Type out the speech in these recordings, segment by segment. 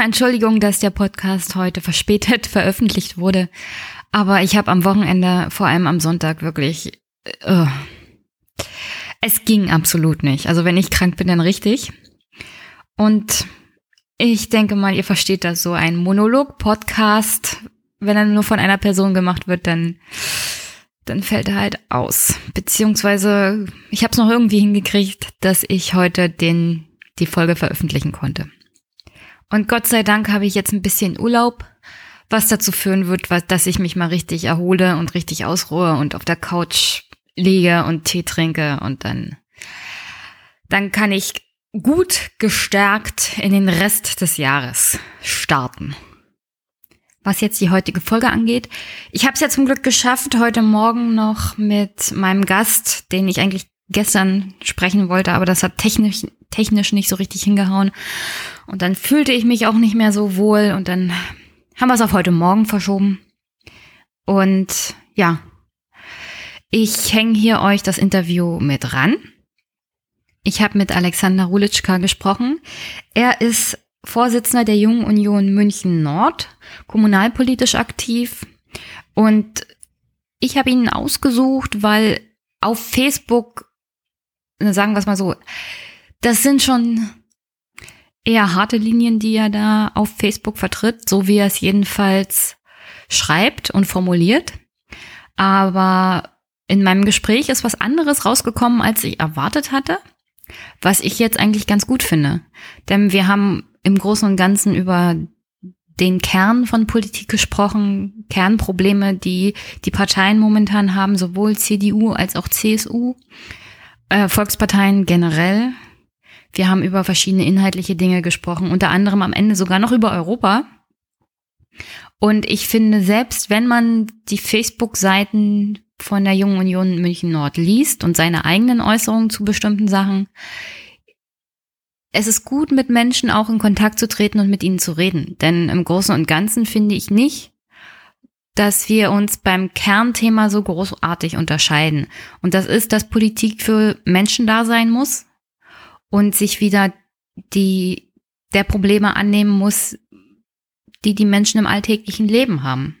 Erstmal Entschuldigung, dass der Podcast heute verspätet veröffentlicht wurde, aber ich habe am Wochenende, vor allem am Sonntag, wirklich... Uh, es ging absolut nicht. Also wenn ich krank bin, dann richtig. Und ich denke mal, ihr versteht das so. Ein Monolog-Podcast, wenn er nur von einer Person gemacht wird, dann, dann fällt er halt aus. Beziehungsweise, ich habe es noch irgendwie hingekriegt, dass ich heute den, die Folge veröffentlichen konnte. Und Gott sei Dank habe ich jetzt ein bisschen Urlaub, was dazu führen wird, dass ich mich mal richtig erhole und richtig ausruhe und auf der Couch liege und Tee trinke und dann, dann kann ich gut gestärkt in den Rest des Jahres starten. Was jetzt die heutige Folge angeht, ich habe es ja zum Glück geschafft, heute Morgen noch mit meinem Gast, den ich eigentlich gestern sprechen wollte, aber das hat technisch, technisch nicht so richtig hingehauen. Und dann fühlte ich mich auch nicht mehr so wohl und dann haben wir es auf heute Morgen verschoben. Und ja, ich hänge hier euch das Interview mit ran. Ich habe mit Alexander Rulitschka gesprochen. Er ist Vorsitzender der Jungen Union München Nord, kommunalpolitisch aktiv. Und ich habe ihn ausgesucht, weil auf Facebook, sagen wir es mal so, das sind schon eher harte Linien, die er da auf Facebook vertritt, so wie er es jedenfalls schreibt und formuliert. Aber in meinem Gespräch ist was anderes rausgekommen, als ich erwartet hatte, was ich jetzt eigentlich ganz gut finde. Denn wir haben im Großen und Ganzen über den Kern von Politik gesprochen, Kernprobleme, die die Parteien momentan haben, sowohl CDU als auch CSU, äh, Volksparteien generell. Wir haben über verschiedene inhaltliche Dinge gesprochen, unter anderem am Ende sogar noch über Europa. Und ich finde, selbst wenn man die Facebook-Seiten von der Jungen Union München Nord liest und seine eigenen Äußerungen zu bestimmten Sachen, es ist gut, mit Menschen auch in Kontakt zu treten und mit ihnen zu reden. Denn im Großen und Ganzen finde ich nicht, dass wir uns beim Kernthema so großartig unterscheiden. Und das ist, dass Politik für Menschen da sein muss und sich wieder die, der Probleme annehmen muss, die die Menschen im alltäglichen Leben haben.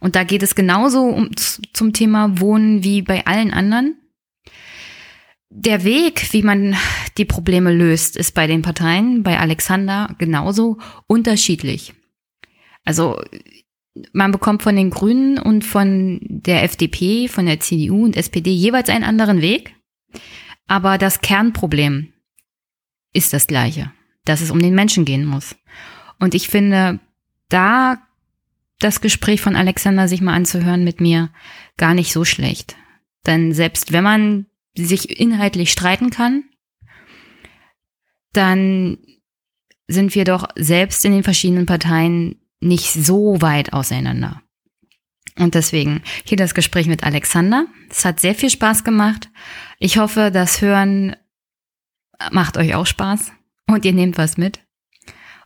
Und da geht es genauso um, zum Thema Wohnen wie bei allen anderen. Der Weg, wie man die Probleme löst, ist bei den Parteien, bei Alexander genauso unterschiedlich. Also man bekommt von den Grünen und von der FDP, von der CDU und SPD jeweils einen anderen Weg. Aber das Kernproblem ist das gleiche, dass es um den Menschen gehen muss. Und ich finde, da das Gespräch von Alexander sich mal anzuhören mit mir gar nicht so schlecht. Denn selbst wenn man sich inhaltlich streiten kann, dann sind wir doch selbst in den verschiedenen Parteien nicht so weit auseinander. Und deswegen hier das Gespräch mit Alexander. Es hat sehr viel Spaß gemacht. Ich hoffe, das Hören macht euch auch Spaß und ihr nehmt was mit.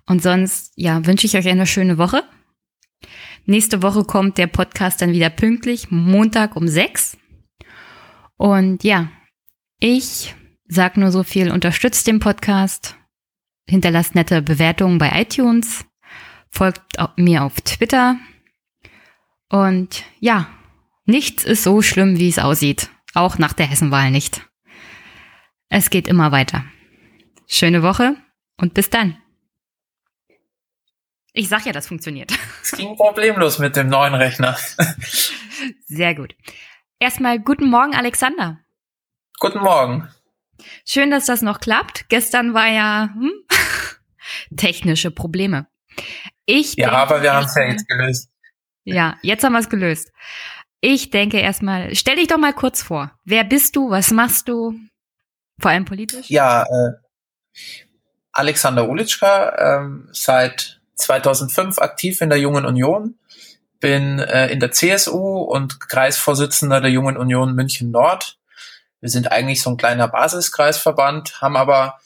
Und sonst, ja, wünsche ich euch eine schöne Woche. Nächste Woche kommt der Podcast dann wieder pünktlich, Montag um sechs. Und ja, ich sag nur so viel, unterstützt den Podcast, hinterlasst nette Bewertungen bei iTunes, folgt mir auf Twitter. Und ja, nichts ist so schlimm, wie es aussieht. Auch nach der Hessenwahl nicht. Es geht immer weiter. Schöne Woche und bis dann. Ich sag ja, das funktioniert. Es ging problemlos mit dem neuen Rechner. Sehr gut. Erstmal guten Morgen, Alexander. Guten Morgen. Schön, dass das noch klappt. Gestern war ja hm, technische Probleme. Ich ja, denke, aber wir haben es ja jetzt gelöst. Ja, jetzt haben wir es gelöst. Ich denke erstmal, stell dich doch mal kurz vor. Wer bist du? Was machst du? Vor allem politisch? Ja, äh, Alexander Ulitschka, ähm, seit 2005 aktiv in der Jungen Union, bin äh, in der CSU und Kreisvorsitzender der Jungen Union München Nord. Wir sind eigentlich so ein kleiner Basiskreisverband, haben aber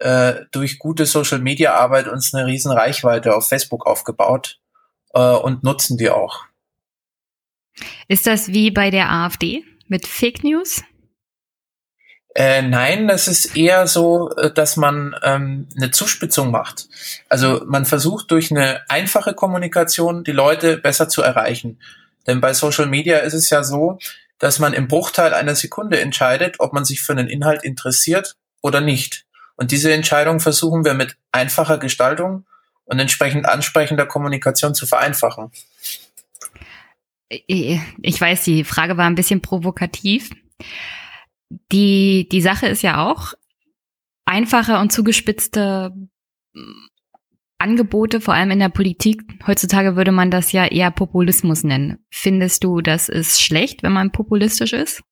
äh, durch gute Social-Media-Arbeit uns eine riesen Reichweite auf Facebook aufgebaut äh, und nutzen die auch. Ist das wie bei der AfD mit Fake News? Äh, nein, das ist eher so, äh, dass man ähm, eine Zuspitzung macht. Also man versucht durch eine einfache Kommunikation die Leute besser zu erreichen. Denn bei Social Media ist es ja so, dass man im Bruchteil einer Sekunde entscheidet, ob man sich für einen Inhalt interessiert oder nicht. Und diese Entscheidung versuchen wir mit einfacher Gestaltung und entsprechend ansprechender Kommunikation zu vereinfachen. Ich weiß, die Frage war ein bisschen provokativ. Die, die Sache ist ja auch, einfache und zugespitzte Angebote, vor allem in der Politik. Heutzutage würde man das ja eher Populismus nennen. Findest du, das ist schlecht, wenn man populistisch ist?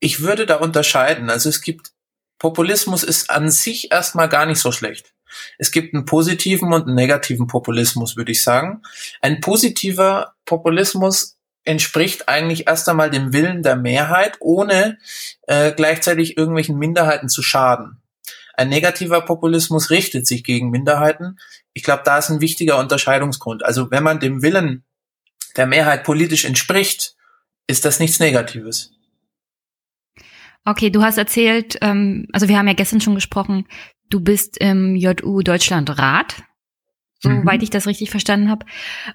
Ich würde da unterscheiden. Also es gibt, Populismus ist an sich erstmal gar nicht so schlecht. Es gibt einen positiven und einen negativen Populismus, würde ich sagen. Ein positiver Populismus entspricht eigentlich erst einmal dem Willen der Mehrheit, ohne äh, gleichzeitig irgendwelchen Minderheiten zu schaden. Ein negativer Populismus richtet sich gegen Minderheiten. Ich glaube, da ist ein wichtiger Unterscheidungsgrund. Also wenn man dem Willen der Mehrheit politisch entspricht, ist das nichts Negatives. Okay, du hast erzählt, ähm, also wir haben ja gestern schon gesprochen, du bist im JU Deutschland Rat, soweit mhm. ich das richtig verstanden habe.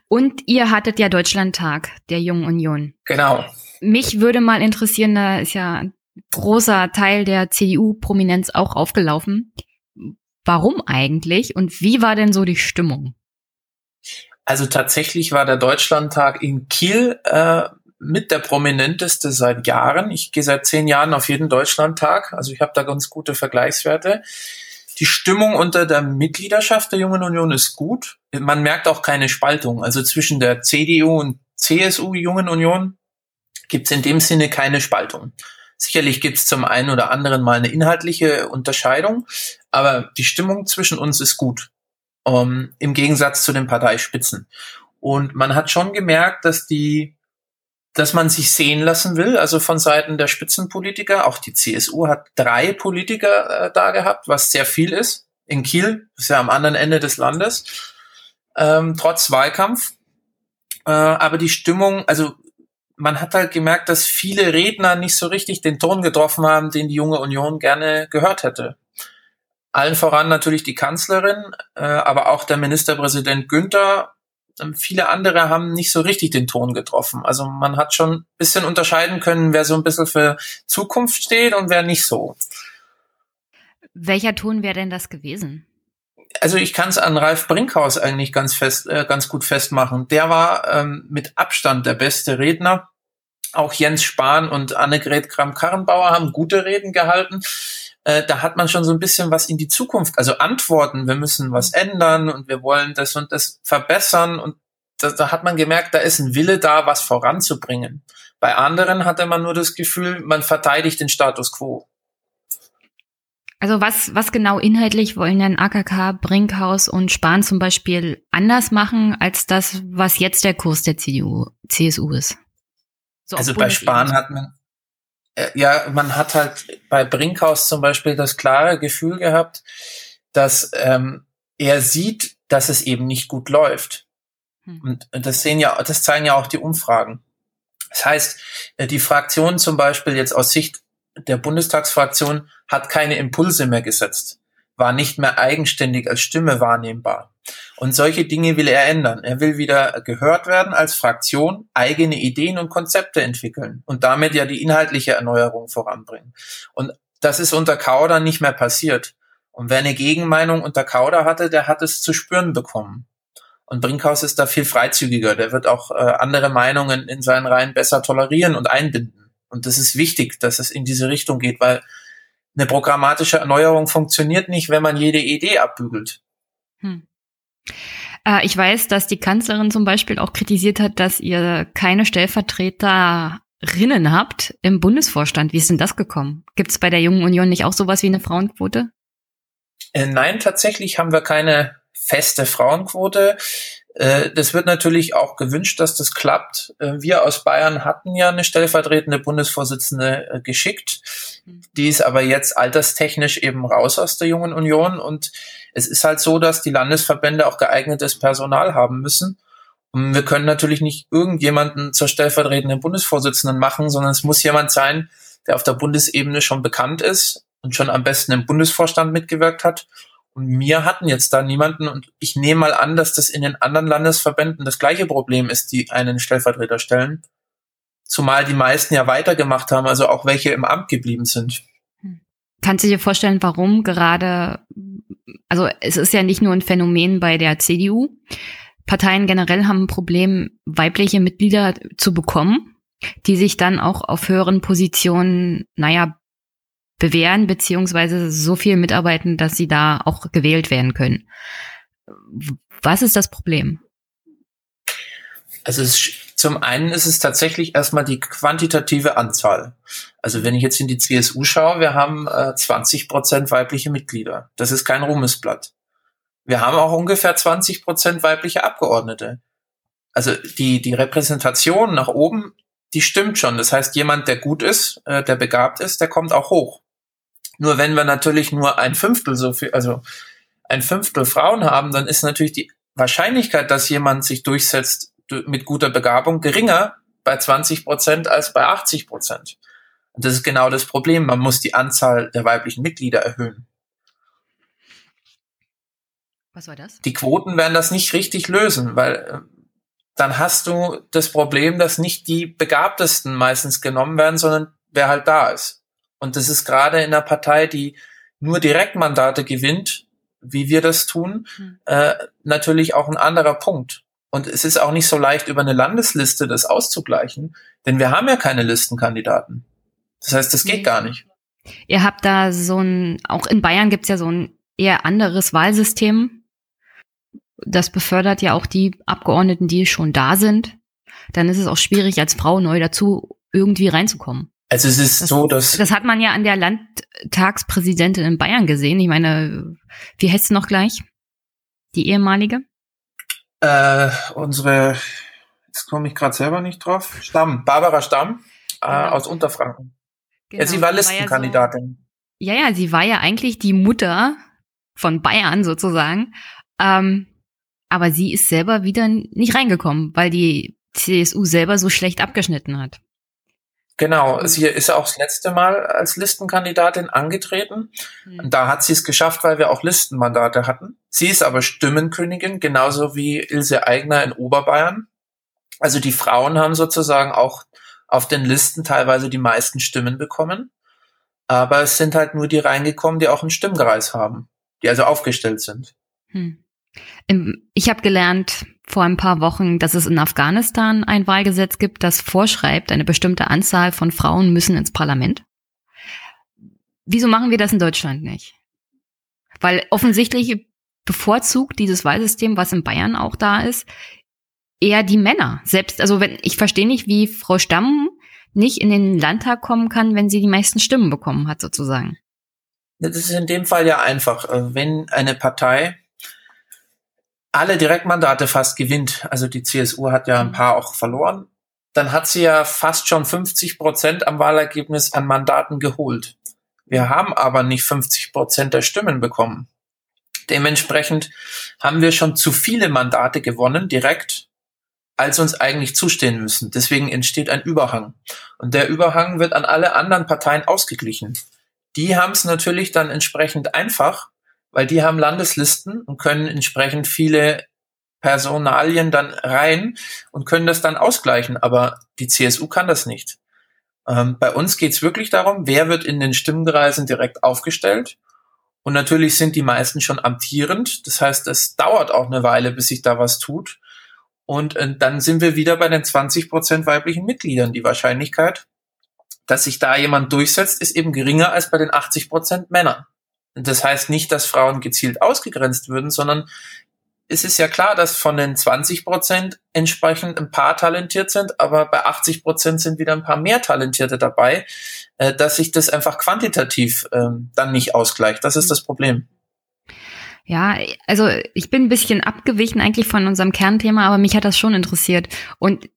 Und ihr hattet ja Deutschlandtag der Jungen Union. Genau. Mich würde mal interessieren, da ist ja großer Teil der CDU-Prominenz auch aufgelaufen. Warum eigentlich und wie war denn so die Stimmung? Also tatsächlich war der Deutschlandtag in Kiel äh, mit der prominenteste seit Jahren. Ich gehe seit zehn Jahren auf jeden Deutschlandtag, also ich habe da ganz gute Vergleichswerte. Die Stimmung unter der Mitgliedschaft der Jungen Union ist gut. Man merkt auch keine Spaltung. Also zwischen der CDU und CSU Jungen Union gibt es in dem Sinne keine Spaltung. Sicherlich gibt es zum einen oder anderen mal eine inhaltliche Unterscheidung, aber die Stimmung zwischen uns ist gut. Um, ähm, Im Gegensatz zu den Parteispitzen. Und man hat schon gemerkt, dass die, dass man sich sehen lassen will, also von Seiten der Spitzenpolitiker. Auch die CSU hat drei Politiker äh, da gehabt, was sehr viel ist. In Kiel, das ist ja am anderen Ende des Landes, ähm, trotz Wahlkampf. Äh, aber die Stimmung, also man hat halt gemerkt, dass viele Redner nicht so richtig den Ton getroffen haben, den die junge Union gerne gehört hätte. Allen voran natürlich die Kanzlerin, äh, aber auch der Ministerpräsident Günther. Ähm, viele andere haben nicht so richtig den Ton getroffen. Also man hat schon ein bisschen unterscheiden können, wer so ein bisschen für Zukunft steht und wer nicht so. Welcher Ton wäre denn das gewesen? also ich kann es an Ralf Brinkhaus eigentlich ganz fest, äh, ganz gut festmachen. Der war ähm, mit Abstand der beste Redner. Auch Jens Spahn und Annegret Kramp-Karrenbauer haben gute Reden gehalten. Äh, da hat man schon so ein bisschen was in die Zukunft, also Antworten, wir müssen was ändern und wir wollen das und das verbessern und da, da hat man gemerkt, da ist ein Wille da, was voranzubringen. Bei anderen hatte man nur das Gefühl, man verteidigt den Status quo. Also was, was genau inhaltlich wollen denn AKK, Brinkhaus und Spahn zum Beispiel anders machen als das, was jetzt der Kurs der CDU, CSU ist? So also bei Spahn hat man, ja, man hat halt bei Brinkhaus zum Beispiel das klare Gefühl gehabt, dass ähm, er sieht, dass es eben nicht gut läuft. Hm. Und das sehen ja, das zeigen ja auch die Umfragen. Das heißt, äh, die Fraktionen zum Beispiel jetzt aus Sicht der Bundestagsfraktion hat keine Impulse mehr gesetzt, war nicht mehr eigenständig als Stimme wahrnehmbar. Und solche Dinge will er ändern. Er will wieder gehört werden als Fraktion, eigene Ideen und Konzepte entwickeln und damit ja die inhaltliche Erneuerung voranbringen. Und das ist unter Kauder nicht mehr passiert. Und wer eine Gegenmeinung unter Kauder hatte, der hat es zu spüren bekommen. Und Brinkhaus ist da viel freizügiger. Der wird auch äh, andere Meinungen in seinen Reihen besser tolerieren und einbinden. Und das ist wichtig, dass es in diese Richtung geht, weil eine programmatische Erneuerung funktioniert nicht, wenn man jede Idee abbügelt. Hm. Äh, ich weiß, dass die Kanzlerin zum Beispiel auch kritisiert hat, dass ihr keine Stellvertreterinnen habt im Bundesvorstand. Wie ist denn das gekommen? Gibt es bei der Jungen Union nicht auch sowas wie eine Frauenquote? Äh, nein, tatsächlich haben wir keine feste Frauenquote. Äh, das wird natürlich auch gewünscht, dass das klappt. Wir aus Bayern hatten ja eine stellvertretende Bundesvorsitzende geschickt. Mhm. Die ist aber jetzt alterstechnisch eben raus aus der Jungen Union. Und es ist halt so, dass die Landesverbände auch geeignetes Personal haben müssen. Und wir können natürlich nicht irgendjemanden zur stellvertretenden Bundesvorsitzenden machen, sondern es muss jemand sein, der auf der Bundesebene schon bekannt ist und schon am besten im Bundesvorstand mitgewirkt hat. Und wir hatten jetzt da niemanden und ich nehme mal an, dass das in den anderen Landesverbänden das gleiche Problem ist, die einen Stellvertreter stellen. Zumal die meisten ja weitergemacht haben, also auch welche im Amt geblieben sind. Kannst du dir vorstellen, warum gerade, also es ist ja nicht nur ein Phänomen bei der CDU. Parteien generell haben ein Problem, weibliche Mitglieder zu bekommen, die sich dann auch auf höheren Positionen, naja, bewähren, beziehungsweise so viel mitarbeiten, dass sie da auch gewählt werden können. Was ist das Problem? Also es, zum einen ist es tatsächlich erstmal die quantitative Anzahl. Also wenn ich jetzt in die CSU schaue, wir haben äh, 20 Prozent weibliche Mitglieder. Das ist kein Ruhmesblatt. Wir haben auch ungefähr 20 Prozent weibliche Abgeordnete. Also die, die Repräsentation nach oben, die stimmt schon. Das heißt, jemand, der gut ist, äh, der begabt ist, der kommt auch hoch. Nur wenn wir natürlich nur ein Fünftel so viel, also ein Fünftel Frauen haben, dann ist natürlich die Wahrscheinlichkeit, dass jemand sich durchsetzt, mit guter Begabung geringer bei 20 Prozent als bei 80 Prozent. Und das ist genau das Problem. Man muss die Anzahl der weiblichen Mitglieder erhöhen. Was war das? Die Quoten werden das nicht richtig lösen, weil äh, dann hast du das Problem, dass nicht die Begabtesten meistens genommen werden, sondern wer halt da ist. Und das ist gerade in einer Partei, die nur Direktmandate gewinnt, wie wir das tun, hm. äh, natürlich auch ein anderer Punkt. Und es ist auch nicht so leicht, über eine Landesliste das auszugleichen, denn wir haben ja keine Listenkandidaten. Das heißt, das geht gar nicht. Ihr habt da so ein, auch in Bayern gibt's ja so ein eher anderes Wahlsystem. Das befördert ja auch die Abgeordneten, die schon da sind. Dann ist es auch schwierig, als Frau neu dazu irgendwie reinzukommen. Also es ist das, so, dass. Das hat man ja an der Landtagspräsidentin in Bayern gesehen. Ich meine, wie heißt sie noch gleich? Die ehemalige? Äh, unsere, jetzt komme ich gerade selber nicht drauf, Stamm, Barbara Stamm äh, genau. aus Unterfranken. Genau. Ja, sie war Listenkandidatin. Ja, so, ja, ja, sie war ja eigentlich die Mutter von Bayern sozusagen. Ähm, aber sie ist selber wieder nicht reingekommen, weil die CSU selber so schlecht abgeschnitten hat. Genau, sie ist auch das letzte Mal als Listenkandidatin angetreten. Mhm. Da hat sie es geschafft, weil wir auch Listenmandate hatten. Sie ist aber Stimmenkönigin, genauso wie Ilse Eigner in Oberbayern. Also die Frauen haben sozusagen auch auf den Listen teilweise die meisten Stimmen bekommen. Aber es sind halt nur die reingekommen, die auch einen Stimmkreis haben, die also aufgestellt sind. Hm. Ich habe gelernt vor ein paar Wochen, dass es in Afghanistan ein Wahlgesetz gibt, das vorschreibt, eine bestimmte Anzahl von Frauen müssen ins Parlament. Wieso machen wir das in Deutschland nicht? Weil offensichtlich bevorzugt dieses Wahlsystem, was in Bayern auch da ist, eher die Männer. Selbst, also wenn, ich verstehe nicht, wie Frau Stamm nicht in den Landtag kommen kann, wenn sie die meisten Stimmen bekommen hat, sozusagen. Das ist in dem Fall ja einfach. Wenn eine Partei alle Direktmandate fast gewinnt, also die CSU hat ja ein mhm. paar auch verloren, dann hat sie ja fast schon 50 Prozent am Wahlergebnis an Mandaten geholt. Wir haben aber nicht 50 Prozent der Stimmen bekommen. Dementsprechend haben wir schon zu viele Mandate gewonnen, direkt, als uns eigentlich zustehen müssen. Deswegen entsteht ein Überhang. Und der Überhang wird an alle anderen Parteien ausgeglichen. Die haben es natürlich dann entsprechend einfach, weil die haben Landeslisten und können entsprechend viele Personalien dann rein und können das dann ausgleichen. Aber die CSU kann das nicht. Ähm, bei uns geht es wirklich darum, wer wird in den Stimmkreisen direkt aufgestellt. Und natürlich sind die meisten schon amtierend. Das heißt, es dauert auch eine Weile, bis sich da was tut. Und äh, dann sind wir wieder bei den 20 Prozent weiblichen Mitgliedern. Die Wahrscheinlichkeit, dass sich da jemand durchsetzt, ist eben geringer als bei den 80 Prozent Männern. Das heißt nicht, dass Frauen gezielt ausgegrenzt würden, sondern es ist ja klar, dass von den 20 Prozent entsprechend ein paar talentiert sind, aber bei 80 Prozent sind wieder ein paar mehr Talentierte dabei, äh, dass sich das einfach quantitativ ähm, dann nicht ausgleicht. Das ist das Problem. Ja, also ich bin ein bisschen abgewichen eigentlich von unserem Kernthema, aber mich hat das schon interessiert. Und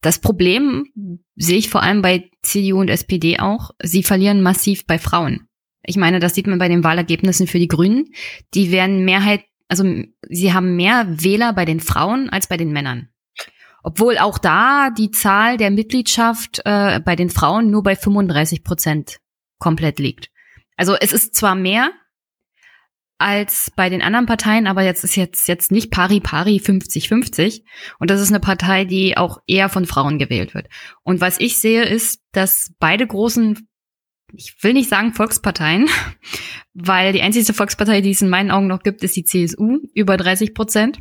das Problem sehe ich vor allem bei CDU und SPD auch. Sie verlieren massiv bei Frauen. Ich meine, das sieht man bei den Wahlergebnissen für die Grünen. Die werden Mehrheit, also sie haben mehr Wähler bei den Frauen als bei den Männern. Obwohl auch da die Zahl der Mitgliedschaft äh, bei den Frauen nur bei 35 Prozent komplett liegt. Also es ist zwar mehr als bei den anderen Parteien, aber jetzt ist jetzt jetzt nicht pari pari 50-50 und das ist eine Partei, die auch eher von Frauen gewählt wird. Und was ich sehe ist, dass beide großen ich will nicht sagen Volksparteien, weil die einzige Volkspartei, die es in meinen Augen noch gibt, ist die CSU, über 30 Prozent.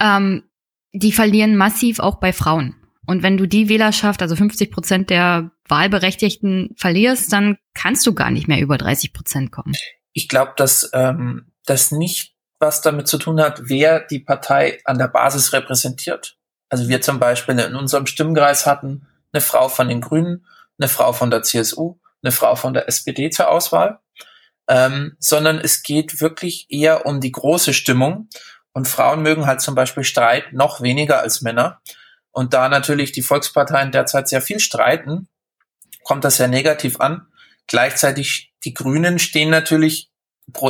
Ähm, die verlieren massiv auch bei Frauen. Und wenn du die Wählerschaft, also 50 Prozent der Wahlberechtigten verlierst, dann kannst du gar nicht mehr über 30 Prozent kommen. Ich glaube, dass ähm, das nicht was damit zu tun hat, wer die Partei an der Basis repräsentiert. Also wir zum Beispiel in unserem Stimmkreis hatten eine Frau von den Grünen, eine Frau von der CSU, eine Frau von der SPD zur Auswahl, ähm, sondern es geht wirklich eher um die große Stimmung. Und Frauen mögen halt zum Beispiel Streit noch weniger als Männer. Und da natürlich die Volksparteien derzeit sehr viel streiten, kommt das sehr negativ an. Gleichzeitig die Grünen stehen natürlich,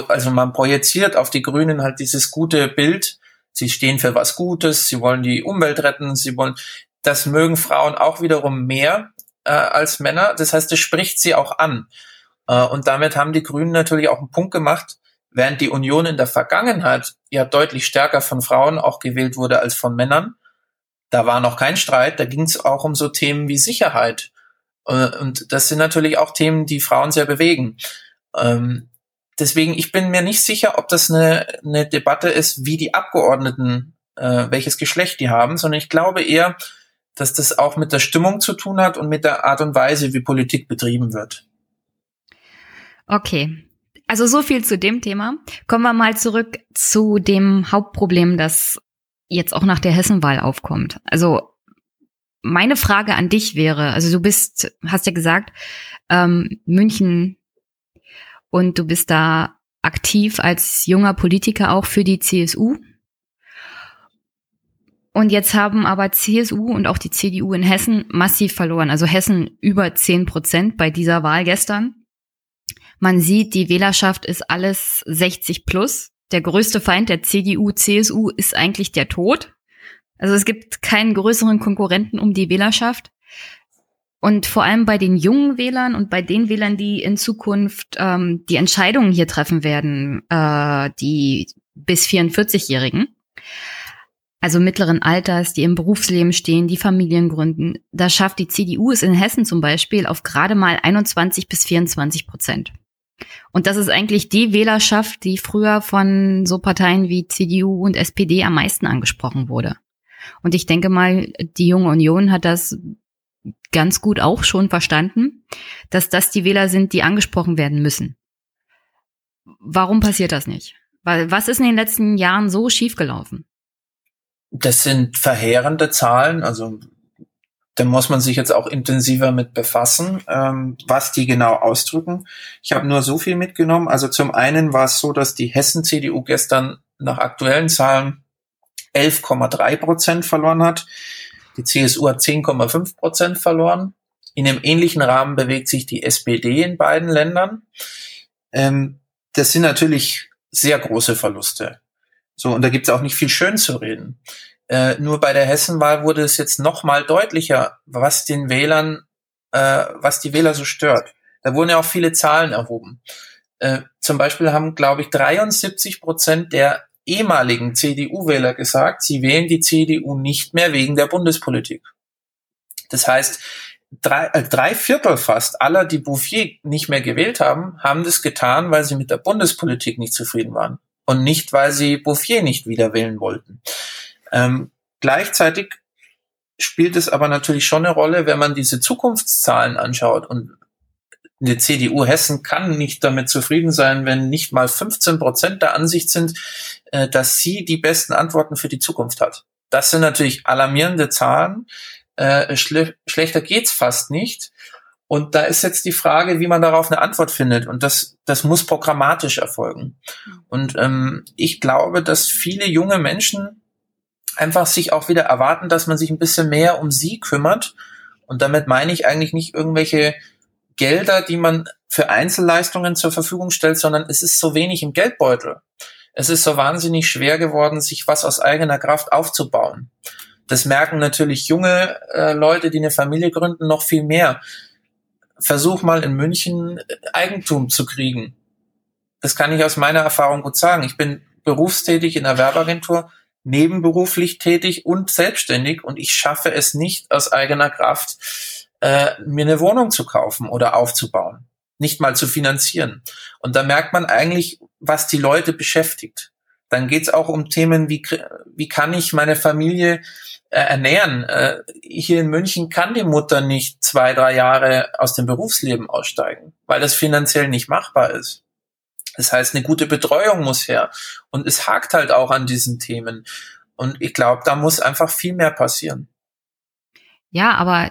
also man projiziert auf die Grünen halt dieses gute Bild. Sie stehen für was Gutes, sie wollen die Umwelt retten, sie wollen, das mögen Frauen auch wiederum mehr äh, als Männer. Das heißt, es spricht sie auch an. Äh, und damit haben die Grünen natürlich auch einen Punkt gemacht, während die Union in der Vergangenheit ja deutlich stärker von Frauen auch gewählt wurde als von Männern da war noch kein Streit, da ging es auch um so Themen wie Sicherheit. Äh, und das sind natürlich auch Themen, die Frauen sehr bewegen. Ähm, deswegen, ich bin mir nicht sicher, ob das eine, eine Debatte ist, wie die Abgeordneten, äh, welches Geschlecht die haben, sondern ich glaube eher, dass das auch mit der Stimmung zu tun hat und mit der Art und Weise, wie Politik betrieben wird. Okay. Also so viel zu dem Thema. Kommen wir mal zurück zu dem Hauptproblem, das jetzt auch nach der Hessenwahl aufkommt. Also meine Frage an dich wäre, also du bist, hast ja gesagt, ähm, München und du bist da aktiv als junger Politiker auch für die CSU. Und jetzt haben aber CSU und auch die CDU in Hessen massiv verloren. Also Hessen über 10 Prozent bei dieser Wahl gestern. Man sieht, die Wählerschaft ist alles 60 plus der größte Feind der CDU, CSU ist eigentlich der Tod. Also es gibt keinen größeren Konkurrenten um die Wählerschaft. Und vor allem bei den jungen Wählern und bei den Wählern, die in Zukunft ähm, die Entscheidungen hier treffen werden, äh, die bis 44-Jährigen, also mittleren Alters, die im Berufsleben stehen, die Familien gründen, da schafft die CDU es in Hessen zum Beispiel auf gerade mal 21 bis 24 Prozent. Und das ist eigentlich die Wählerschaft, die früher von so Parteien wie CDU und SPD am meisten angesprochen wurde. Und ich denke mal, die Junge Union hat das ganz gut auch schon verstanden, dass das die Wähler sind, die angesprochen werden müssen. Warum passiert das nicht? Weil was ist in den letzten Jahren so schiefgelaufen? Das sind verheerende Zahlen. Also da muss man sich jetzt auch intensiver mit befassen, ähm, was die genau ausdrücken. Ich habe nur so viel mitgenommen. Also zum einen war es so, dass die Hessen-CDU gestern nach aktuellen Zahlen 11,3 Prozent verloren hat. Die CSU hat 10,5 Prozent verloren. In einem ähnlichen Rahmen bewegt sich die SPD in beiden Ländern. Ähm, das sind natürlich sehr große Verluste. So, und da gibt es auch nicht viel schön zu reden. Äh, nur bei der Hessenwahl wurde es jetzt noch mal deutlicher, was den Wählern, äh, was die Wähler so stört. Da wurden ja auch viele Zahlen erhoben. Äh, zum Beispiel haben, glaube ich, 73 Prozent der ehemaligen CDU-Wähler gesagt, sie wählen die CDU nicht mehr wegen der Bundespolitik. Das heißt, drei, äh, drei Viertel fast aller, die Bouffier nicht mehr gewählt haben, haben das getan, weil sie mit der Bundespolitik nicht zufrieden waren und nicht, weil sie Bouffier nicht wieder wählen wollten. Ähm, gleichzeitig spielt es aber natürlich schon eine Rolle, wenn man diese Zukunftszahlen anschaut und die CDU Hessen kann nicht damit zufrieden sein, wenn nicht mal 15 Prozent der Ansicht sind, äh, dass sie die besten Antworten für die Zukunft hat. Das sind natürlich alarmierende Zahlen. Äh, schle schlechter geht's fast nicht. Und da ist jetzt die Frage, wie man darauf eine Antwort findet. Und das, das muss programmatisch erfolgen. Und ähm, ich glaube, dass viele junge Menschen einfach sich auch wieder erwarten, dass man sich ein bisschen mehr um sie kümmert. Und damit meine ich eigentlich nicht irgendwelche Gelder, die man für Einzelleistungen zur Verfügung stellt, sondern es ist so wenig im Geldbeutel. Es ist so wahnsinnig schwer geworden, sich was aus eigener Kraft aufzubauen. Das merken natürlich junge äh, Leute, die eine Familie gründen, noch viel mehr. Versuch mal in München äh, Eigentum zu kriegen. Das kann ich aus meiner Erfahrung gut sagen. Ich bin berufstätig in der Werbeagentur, nebenberuflich tätig und selbstständig und ich schaffe es nicht aus eigener Kraft, äh, mir eine Wohnung zu kaufen oder aufzubauen, nicht mal zu finanzieren. Und da merkt man eigentlich, was die Leute beschäftigt. Dann geht's auch um Themen wie, wie kann ich meine Familie äh, ernähren. Äh, hier in München kann die Mutter nicht zwei, drei Jahre aus dem Berufsleben aussteigen, weil das finanziell nicht machbar ist. Das heißt, eine gute Betreuung muss her. Und es hakt halt auch an diesen Themen. Und ich glaube, da muss einfach viel mehr passieren. Ja, aber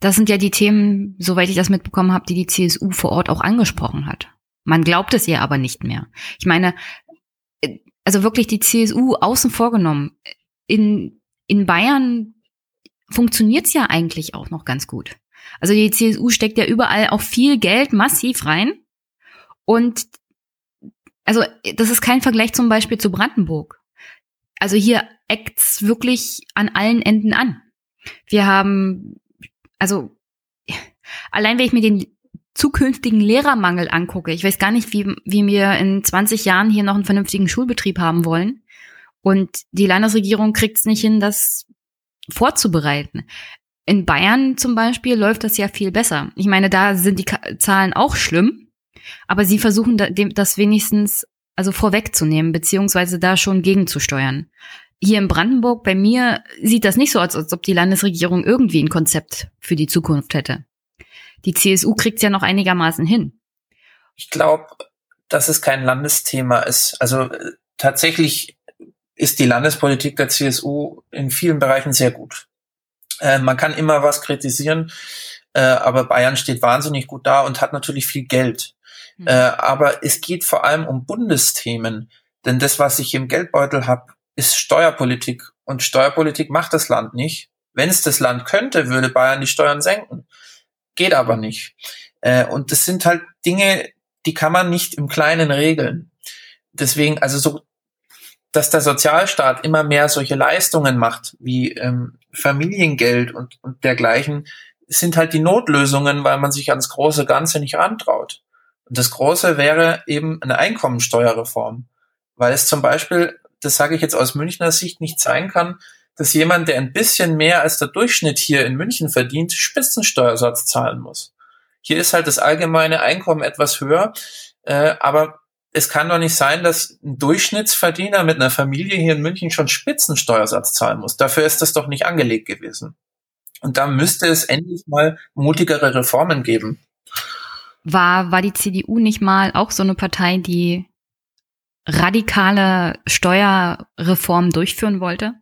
das sind ja die Themen, soweit ich das mitbekommen habe, die die CSU vor Ort auch angesprochen hat. Man glaubt es ihr aber nicht mehr. Ich meine, äh, also wirklich die CSU außen vorgenommen. In, in Bayern funktioniert's ja eigentlich auch noch ganz gut. Also die CSU steckt ja überall auch viel Geld massiv rein. Und also das ist kein Vergleich zum Beispiel zu Brandenburg. Also hier eckt's wirklich an allen Enden an. Wir haben also allein wenn ich mir den zukünftigen Lehrermangel angucke, ich weiß gar nicht, wie, wie wir in 20 Jahren hier noch einen vernünftigen Schulbetrieb haben wollen. Und die Landesregierung kriegt es nicht hin, das vorzubereiten. In Bayern zum Beispiel läuft das ja viel besser. Ich meine, da sind die Zahlen auch schlimm, aber sie versuchen das wenigstens also vorwegzunehmen, beziehungsweise da schon gegenzusteuern hier in Brandenburg, bei mir sieht das nicht so aus, als ob die Landesregierung irgendwie ein Konzept für die Zukunft hätte. Die CSU kriegt es ja noch einigermaßen hin. Ich glaube, dass es kein Landesthema ist. Also äh, tatsächlich ist die Landespolitik der CSU in vielen Bereichen sehr gut. Äh, man kann immer was kritisieren, äh, aber Bayern steht wahnsinnig gut da und hat natürlich viel Geld. Mhm. aber es geht vor allem um Bundesthemen. Denn das, was ich im Geldbeutel habe, ist Steuerpolitik und Steuerpolitik macht das Land nicht. Wenn es das Land könnte, würde Bayern die Steuern senken. Geht aber nicht. Äh, und das sind halt Dinge, die kann man nicht im Kleinen regeln. Deswegen, also so, dass der Sozialstaat immer mehr solche Leistungen macht, wie ähm, Familiengeld und, und dergleichen, sind halt die Notlösungen, weil man sich ans große Ganze nicht rantraut. Und das Große wäre eben eine Einkommensteuerreform, weil es zum Beispiel das sage ich jetzt aus Münchner Sicht, nicht sein kann, dass jemand, der ein bisschen mehr als der Durchschnitt hier in München verdient, Spitzensteuersatz zahlen muss. Hier ist halt das allgemeine Einkommen etwas höher, äh, aber es kann doch nicht sein, dass ein Durchschnittsverdiener mit einer Familie hier in München schon Spitzensteuersatz zahlen muss. Dafür ist das doch nicht angelegt gewesen. Und da müsste es endlich mal mutigere Reformen geben. War, war die CDU nicht mal auch so eine Partei, die radikale Steuerreform durchführen wollte?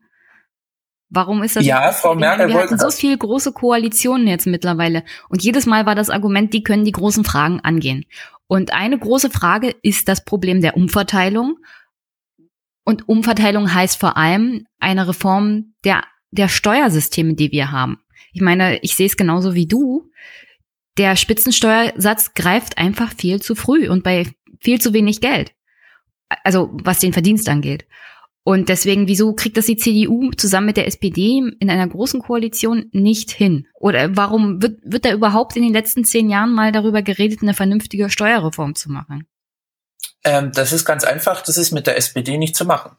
Warum ist das? Ja, Frau Merkel Wir hatten so viele große Koalitionen jetzt mittlerweile. Und jedes Mal war das Argument, die können die großen Fragen angehen. Und eine große Frage ist das Problem der Umverteilung. Und Umverteilung heißt vor allem eine Reform der, der Steuersysteme, die wir haben. Ich meine, ich sehe es genauso wie du. Der Spitzensteuersatz greift einfach viel zu früh und bei viel zu wenig Geld also was den Verdienst angeht. Und deswegen, wieso kriegt das die CDU zusammen mit der SPD in einer großen Koalition nicht hin? Oder warum wird, wird da überhaupt in den letzten zehn Jahren mal darüber geredet, eine vernünftige Steuerreform zu machen? Ähm, das ist ganz einfach, das ist mit der SPD nicht zu machen.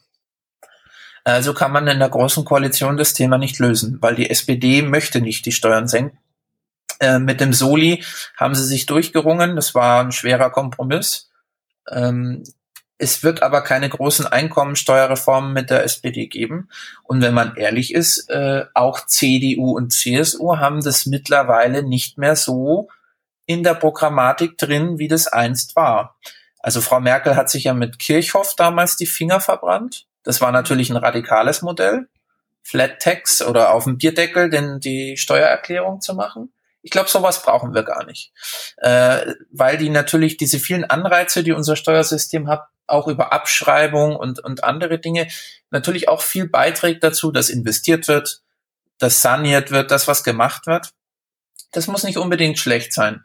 Also kann man in der großen Koalition das Thema nicht lösen, weil die SPD möchte nicht die Steuern senken. Äh, mit dem Soli haben sie sich durchgerungen, das war ein schwerer Kompromiss. Ähm, es wird aber keine großen Einkommensteuerreformen mit der SPD geben. Und wenn man ehrlich ist, äh, auch CDU und CSU haben das mittlerweile nicht mehr so in der Programmatik drin, wie das einst war. Also Frau Merkel hat sich ja mit Kirchhoff damals die Finger verbrannt. Das war natürlich ein radikales Modell. Flat Tax oder auf dem Bierdeckel denn die Steuererklärung zu machen. Ich glaube, sowas brauchen wir gar nicht, äh, weil die natürlich diese vielen Anreize, die unser Steuersystem hat, auch über Abschreibung und, und andere Dinge natürlich auch viel beiträgt dazu, dass investiert wird, dass saniert wird, dass was gemacht wird. Das muss nicht unbedingt schlecht sein.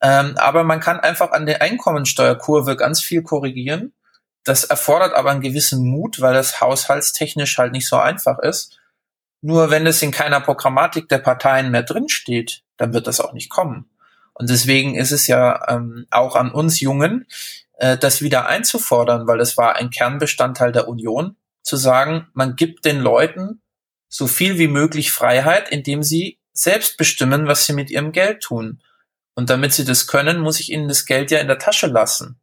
Ähm, aber man kann einfach an der Einkommensteuerkurve ganz viel korrigieren. Das erfordert aber einen gewissen Mut, weil das haushaltstechnisch halt nicht so einfach ist. Nur wenn es in keiner Programmatik der Parteien mehr drinsteht, dann wird das auch nicht kommen. Und deswegen ist es ja ähm, auch an uns Jungen, äh, das wieder einzufordern, weil es war ein Kernbestandteil der Union, zu sagen, man gibt den Leuten so viel wie möglich Freiheit, indem sie selbst bestimmen, was sie mit ihrem Geld tun. Und damit sie das können, muss ich ihnen das Geld ja in der Tasche lassen.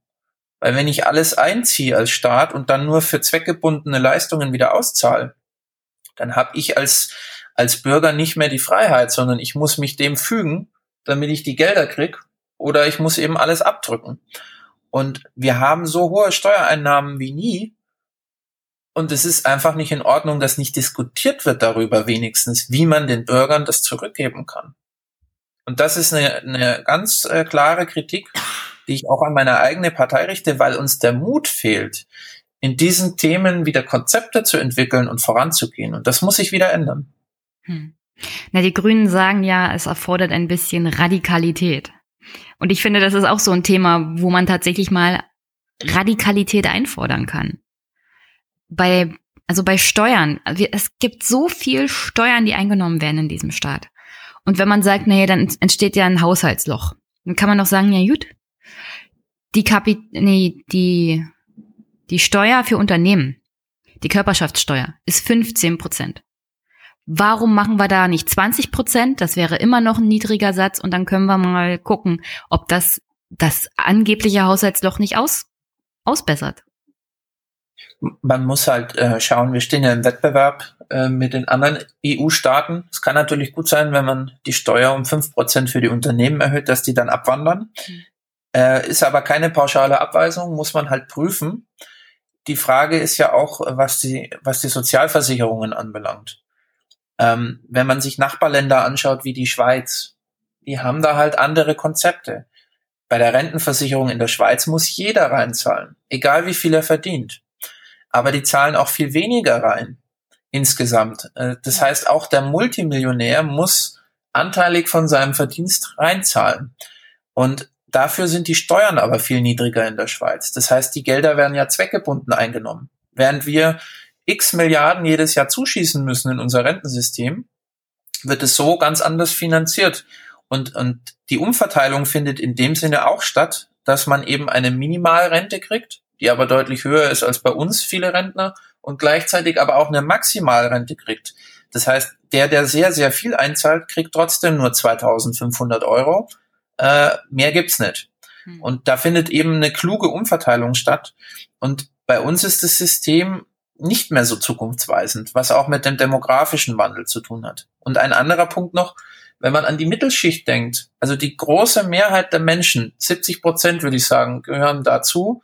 Weil wenn ich alles einziehe als Staat und dann nur für zweckgebundene Leistungen wieder auszahle, dann habe ich als, als Bürger nicht mehr die Freiheit, sondern ich muss mich dem fügen, damit ich die Gelder krieg, oder ich muss eben alles abdrücken. Und wir haben so hohe Steuereinnahmen wie nie. Und es ist einfach nicht in Ordnung, dass nicht diskutiert wird darüber wenigstens, wie man den Bürgern das zurückgeben kann. Und das ist eine, eine ganz äh, klare Kritik, die ich auch an meine eigene Partei richte, weil uns der Mut fehlt, in diesen Themen wieder Konzepte zu entwickeln und voranzugehen. Und das muss sich wieder ändern. Hm. Na, die Grünen sagen ja, es erfordert ein bisschen Radikalität. Und ich finde, das ist auch so ein Thema, wo man tatsächlich mal Radikalität einfordern kann. Bei, also bei Steuern, es gibt so viel Steuern, die eingenommen werden in diesem Staat. Und wenn man sagt, naja, dann entsteht ja ein Haushaltsloch. Dann kann man doch sagen, ja gut, die Kapit nee, die, die Steuer für Unternehmen, die Körperschaftssteuer, ist 15 Prozent. Warum machen wir da nicht 20 Prozent? Das wäre immer noch ein niedriger Satz und dann können wir mal gucken, ob das das angebliche Haushaltsloch nicht aus, ausbessert man muss halt äh, schauen, wir stehen ja im Wettbewerb äh, mit den anderen EU-Staaten. Es kann natürlich gut sein, wenn man die Steuer um fünf Prozent für die Unternehmen erhöht, dass die dann abwandern. Mhm. Äh, ist aber keine pauschale Abweisung, muss man halt prüfen. Die Frage ist ja auch, was die, was die Sozialversicherungen anbelangt. Ähm, wenn man sich Nachbarländer anschaut wie die Schweiz, die haben da halt andere Konzepte. Bei der Rentenversicherung in der Schweiz muss jeder reinzahlen, egal wie viel er verdient aber die zahlen auch viel weniger rein insgesamt. Äh, das heißt, auch der Multimillionär muss anteilig von seinem Verdienst reinzahlen. Und dafür sind die Steuern aber viel niedriger in der Schweiz. Das heißt, die Gelder werden ja zweckgebunden eingenommen. Während wir x Milliarden jedes Jahr zuschießen müssen in unser Rentensystem, wird es so ganz anders finanziert. Und, und die Umverteilung findet in dem Sinne auch statt, dass man eben eine Minimalrente kriegt die aber deutlich höher ist als bei uns viele Rentner und gleichzeitig aber auch eine Maximalrente kriegt. Das heißt, der, der sehr, sehr viel einzahlt, kriegt trotzdem nur 2500 Euro. Äh, mehr gibt's nicht. Hm. Und da findet eben eine kluge Umverteilung statt. Und bei uns ist das System nicht mehr so zukunftsweisend, was auch mit dem demografischen Wandel zu tun hat. Und ein anderer Punkt noch, wenn man an die Mittelschicht denkt, also die große Mehrheit der Menschen, 70 Prozent würde ich sagen, gehören dazu,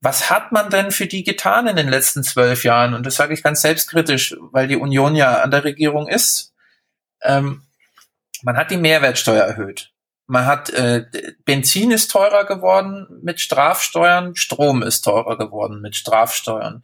was hat man denn für die getan in den letzten zwölf Jahren? Und das sage ich ganz selbstkritisch, weil die Union ja an der Regierung ist. Ähm, man hat die Mehrwertsteuer erhöht. Man hat äh, Benzin ist teurer geworden mit Strafsteuern, Strom ist teurer geworden mit Strafsteuern.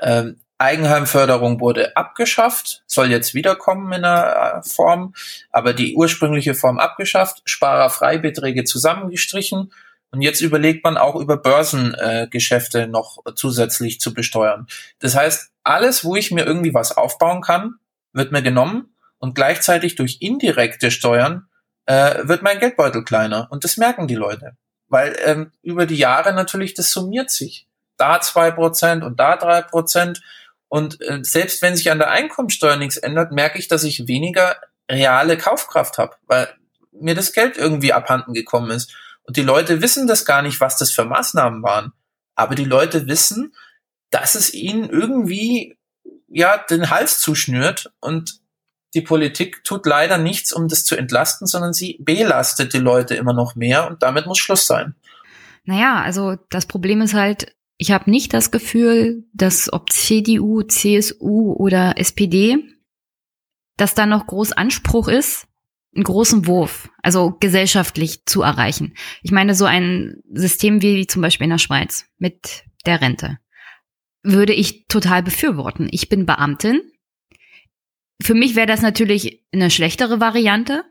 Ähm, Eigenheimförderung wurde abgeschafft, soll jetzt wiederkommen in einer äh, Form, aber die ursprüngliche Form abgeschafft, Sparerfreibeträge zusammengestrichen und jetzt überlegt man auch über Börsengeschäfte äh, noch zusätzlich zu besteuern. Das heißt, alles, wo ich mir irgendwie was aufbauen kann, wird mir genommen und gleichzeitig durch indirekte Steuern äh, wird mein Geldbeutel kleiner. Und das merken die Leute. Weil ähm, über die Jahre natürlich, das summiert sich. Da zwei Prozent und da drei Prozent. Und äh, selbst wenn sich an der Einkommensteuer nichts ändert, merke ich, dass ich weniger reale Kaufkraft habe, weil mir das Geld irgendwie abhanden gekommen ist. Und die Leute wissen das gar nicht, was das für Maßnahmen waren. Aber die Leute wissen, dass es ihnen irgendwie ja den Hals zuschnürt und die Politik tut leider nichts, um das zu entlasten, sondern sie belastet die Leute immer noch mehr und damit muss Schluss sein. Naja, also das Problem ist halt, ich habe nicht das Gefühl, dass ob CDU, CSU oder SPD, dass da noch groß Anspruch ist, einen großen Wurf, also gesellschaftlich zu erreichen. Ich meine, so ein System wie zum Beispiel in der Schweiz mit der Rente würde ich total befürworten. Ich bin Beamtin. Für mich wäre das natürlich eine schlechtere Variante,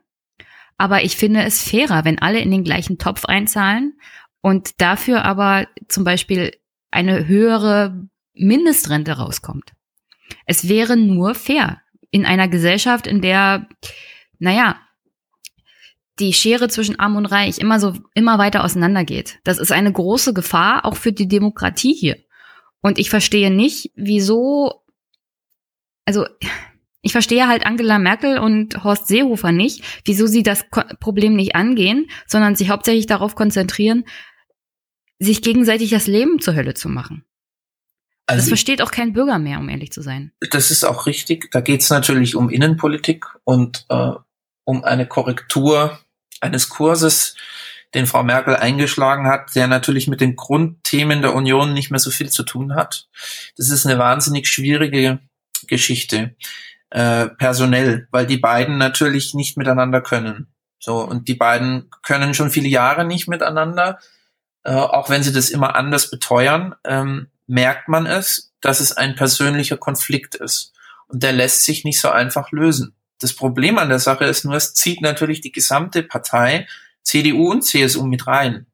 aber ich finde es fairer, wenn alle in den gleichen Topf einzahlen und dafür aber zum Beispiel eine höhere Mindestrente rauskommt. Es wäre nur fair in einer Gesellschaft, in der, naja, die Schere zwischen Arm und Reich immer so, immer weiter auseinandergeht. Das ist eine große Gefahr auch für die Demokratie hier. Und ich verstehe nicht, wieso, also, ich verstehe halt Angela Merkel und Horst Seehofer nicht, wieso sie das Problem nicht angehen, sondern sich hauptsächlich darauf konzentrieren, sich gegenseitig das Leben zur Hölle zu machen. Also das versteht auch kein Bürger mehr, um ehrlich zu sein. Das ist auch richtig. Da geht es natürlich um Innenpolitik und äh, um eine Korrektur eines Kurses, den Frau Merkel eingeschlagen hat, der natürlich mit den Grundthemen der Union nicht mehr so viel zu tun hat. Das ist eine wahnsinnig schwierige Geschichte, äh, personell, weil die beiden natürlich nicht miteinander können. So, und die beiden können schon viele Jahre nicht miteinander, äh, auch wenn sie das immer anders beteuern, ähm, merkt man es, dass es ein persönlicher Konflikt ist. Und der lässt sich nicht so einfach lösen. Das Problem an der Sache ist nur, es zieht natürlich die gesamte Partei, CDU und CSU mit rein.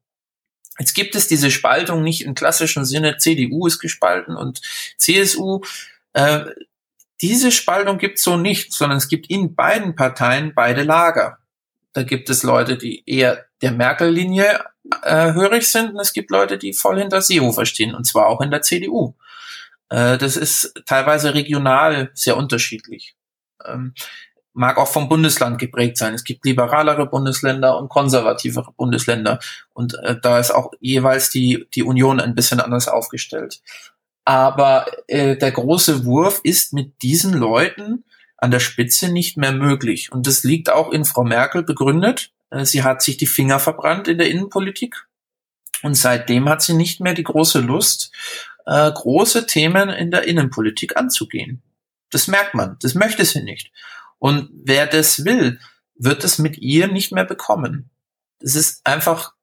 Jetzt gibt es diese Spaltung nicht im klassischen Sinne, CDU ist gespalten und CSU. Äh, diese Spaltung gibt es so nicht, sondern es gibt in beiden Parteien beide Lager. Da gibt es Leute, die eher der Merkel-Linie äh, hörig sind und es gibt Leute, die voll hinter Seehofer stehen und zwar auch in der CDU. Äh, das ist teilweise regional sehr unterschiedlich. Ähm, mag auch vom Bundesland geprägt sein. Es gibt liberalere Bundesländer und konservativere Bundesländer. Und äh, da ist auch jeweils die, die Union ein bisschen anders aufgestellt. Aber äh, der große Wurf ist mit diesen Leuten an der Spitze nicht mehr möglich. Und das liegt auch in Frau Merkel begründet. Äh, sie hat sich die Finger verbrannt in der Innenpolitik. Und seitdem hat sie nicht mehr die große Lust, äh, große Themen in der Innenpolitik anzugehen. Das merkt man. Das möchte sie nicht. Und wer das will, wird es mit ihr nicht mehr bekommen. Es ist einfach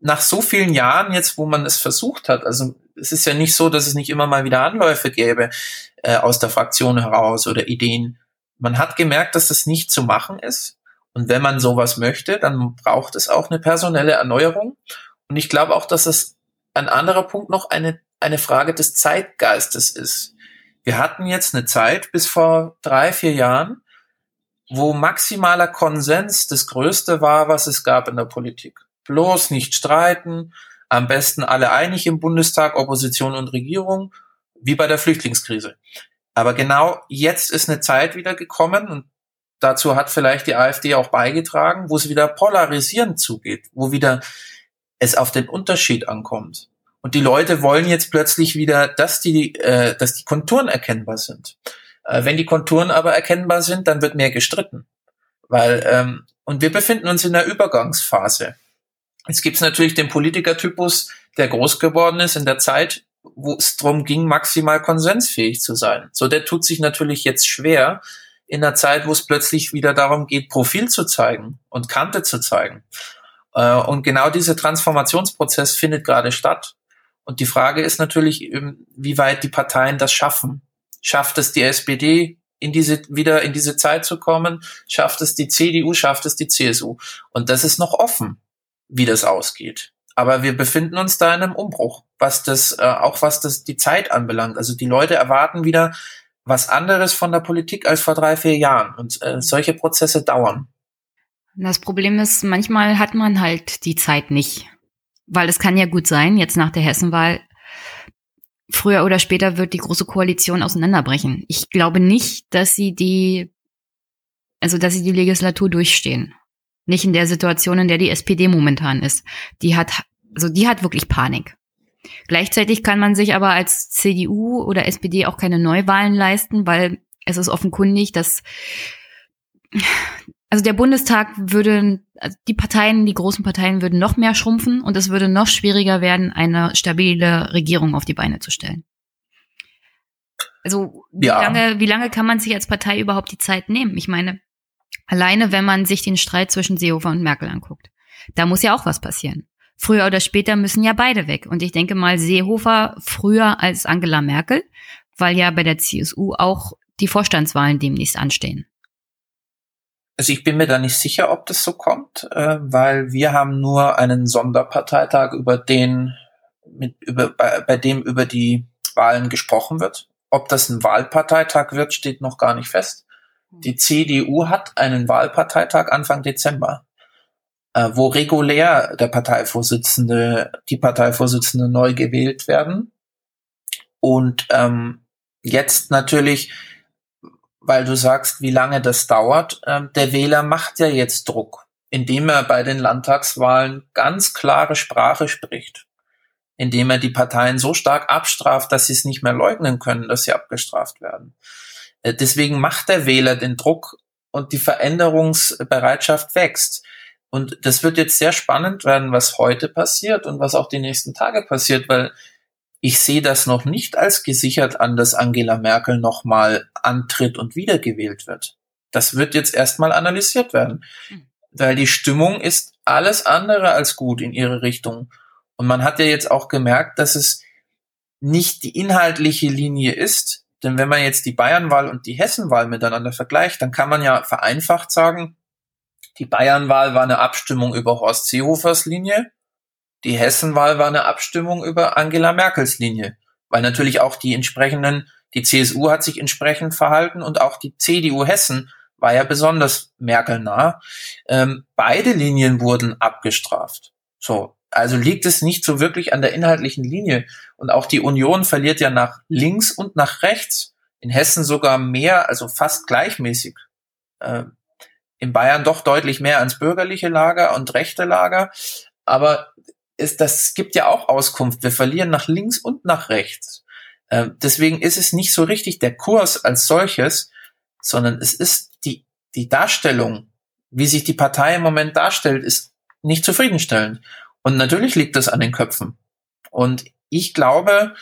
nach so vielen Jahren jetzt, wo man es versucht hat, also es ist ja nicht so, dass es nicht immer mal wieder Anläufe gäbe äh, aus der Fraktion heraus oder Ideen. Man hat gemerkt, dass das nicht zu machen ist. Und wenn man sowas möchte, dann braucht es auch eine personelle Erneuerung. Und ich glaube auch, dass es ein anderer Punkt noch eine, eine Frage des Zeitgeistes ist. Wir hatten jetzt eine Zeit bis vor drei, vier Jahren, wo maximaler Konsens das Größte war, was es gab in der Politik. Bloß nicht streiten, am besten alle einig im Bundestag, Opposition und Regierung, wie bei der Flüchtlingskrise. Aber genau jetzt ist eine Zeit wieder gekommen und dazu hat vielleicht die AfD auch beigetragen, wo es wieder polarisierend zugeht, wo wieder es auf den Unterschied ankommt. Und die Leute wollen jetzt plötzlich wieder, dass die, äh, dass die Konturen erkennbar sind. Äh, wenn die Konturen aber erkennbar sind, dann wird mehr gestritten. Weil, ähm, und wir befinden uns in der Übergangsphase. Jetzt gibt es natürlich den Politikertypus, der groß geworden ist in der Zeit, wo es darum ging, maximal konsensfähig zu sein. So, der tut sich natürlich jetzt schwer in der Zeit, wo es plötzlich wieder darum geht, Profil zu zeigen und Kante zu zeigen. Äh, und genau dieser Transformationsprozess findet gerade statt. Und die Frage ist natürlich, ähm, wie weit die Parteien das schaffen. Schafft es die SPD in diese, wieder in diese Zeit zu kommen? Schafft es die CDU? Schafft es die CSU? Und das ist noch offen, wie das ausgeht. Aber wir befinden uns da in einem Umbruch, was das, äh, auch was das die Zeit anbelangt. Also die Leute erwarten wieder was anderes von der Politik als vor drei, vier Jahren. Und äh, solche Prozesse dauern. Das Problem ist, manchmal hat man halt die Zeit nicht. Weil es kann ja gut sein, jetzt nach der Hessenwahl, früher oder später wird die große Koalition auseinanderbrechen. Ich glaube nicht, dass sie die, also dass sie die Legislatur durchstehen. Nicht in der Situation, in der die SPD momentan ist. Die hat, also die hat wirklich Panik. Gleichzeitig kann man sich aber als CDU oder SPD auch keine Neuwahlen leisten, weil es ist offenkundig, dass also der Bundestag würde, die Parteien, die großen Parteien würden noch mehr schrumpfen und es würde noch schwieriger werden, eine stabile Regierung auf die Beine zu stellen. Also wie ja. lange, wie lange kann man sich als Partei überhaupt die Zeit nehmen? Ich meine, alleine wenn man sich den Streit zwischen Seehofer und Merkel anguckt, da muss ja auch was passieren. Früher oder später müssen ja beide weg. Und ich denke mal, Seehofer früher als Angela Merkel, weil ja bei der CSU auch die Vorstandswahlen demnächst anstehen. Also ich bin mir da nicht sicher, ob das so kommt, äh, weil wir haben nur einen Sonderparteitag, über den mit über bei, bei dem über die Wahlen gesprochen wird. Ob das ein Wahlparteitag wird, steht noch gar nicht fest. Die CDU hat einen Wahlparteitag Anfang Dezember, äh, wo regulär der Parteivorsitzende, die Parteivorsitzende neu gewählt werden. Und ähm, jetzt natürlich, weil du sagst, wie lange das dauert, ähm, der Wähler macht ja jetzt Druck, indem er bei den Landtagswahlen ganz klare Sprache spricht indem er die Parteien so stark abstraft, dass sie es nicht mehr leugnen können, dass sie abgestraft werden. Äh, deswegen macht der Wähler den Druck und die Veränderungsbereitschaft wächst. Und das wird jetzt sehr spannend werden, was heute passiert und was auch die nächsten Tage passiert, weil ich sehe das noch nicht als gesichert an, dass Angela Merkel nochmal antritt und wiedergewählt wird. Das wird jetzt erstmal analysiert werden, hm. weil die Stimmung ist alles andere als gut in ihre Richtung. Und man hat ja jetzt auch gemerkt, dass es nicht die inhaltliche Linie ist, denn wenn man jetzt die Bayernwahl und die Hessenwahl miteinander vergleicht, dann kann man ja vereinfacht sagen, die Bayernwahl war eine Abstimmung über Horst Seehofers Linie, die Hessenwahl war eine Abstimmung über Angela Merkels Linie, weil natürlich auch die entsprechenden, die CSU hat sich entsprechend verhalten und auch die CDU Hessen war ja besonders Merkel nah. Ähm, beide Linien wurden abgestraft. So, also liegt es nicht so wirklich an der inhaltlichen Linie. Und auch die Union verliert ja nach links und nach rechts. In Hessen sogar mehr, also fast gleichmäßig. Äh, in Bayern doch deutlich mehr ans bürgerliche Lager und rechte Lager. Aber es, das gibt ja auch Auskunft. Wir verlieren nach links und nach rechts. Äh, deswegen ist es nicht so richtig der Kurs als solches, sondern es ist die, die Darstellung, wie sich die Partei im Moment darstellt, ist nicht zufriedenstellend. Und natürlich liegt das an den Köpfen. Und ich glaube,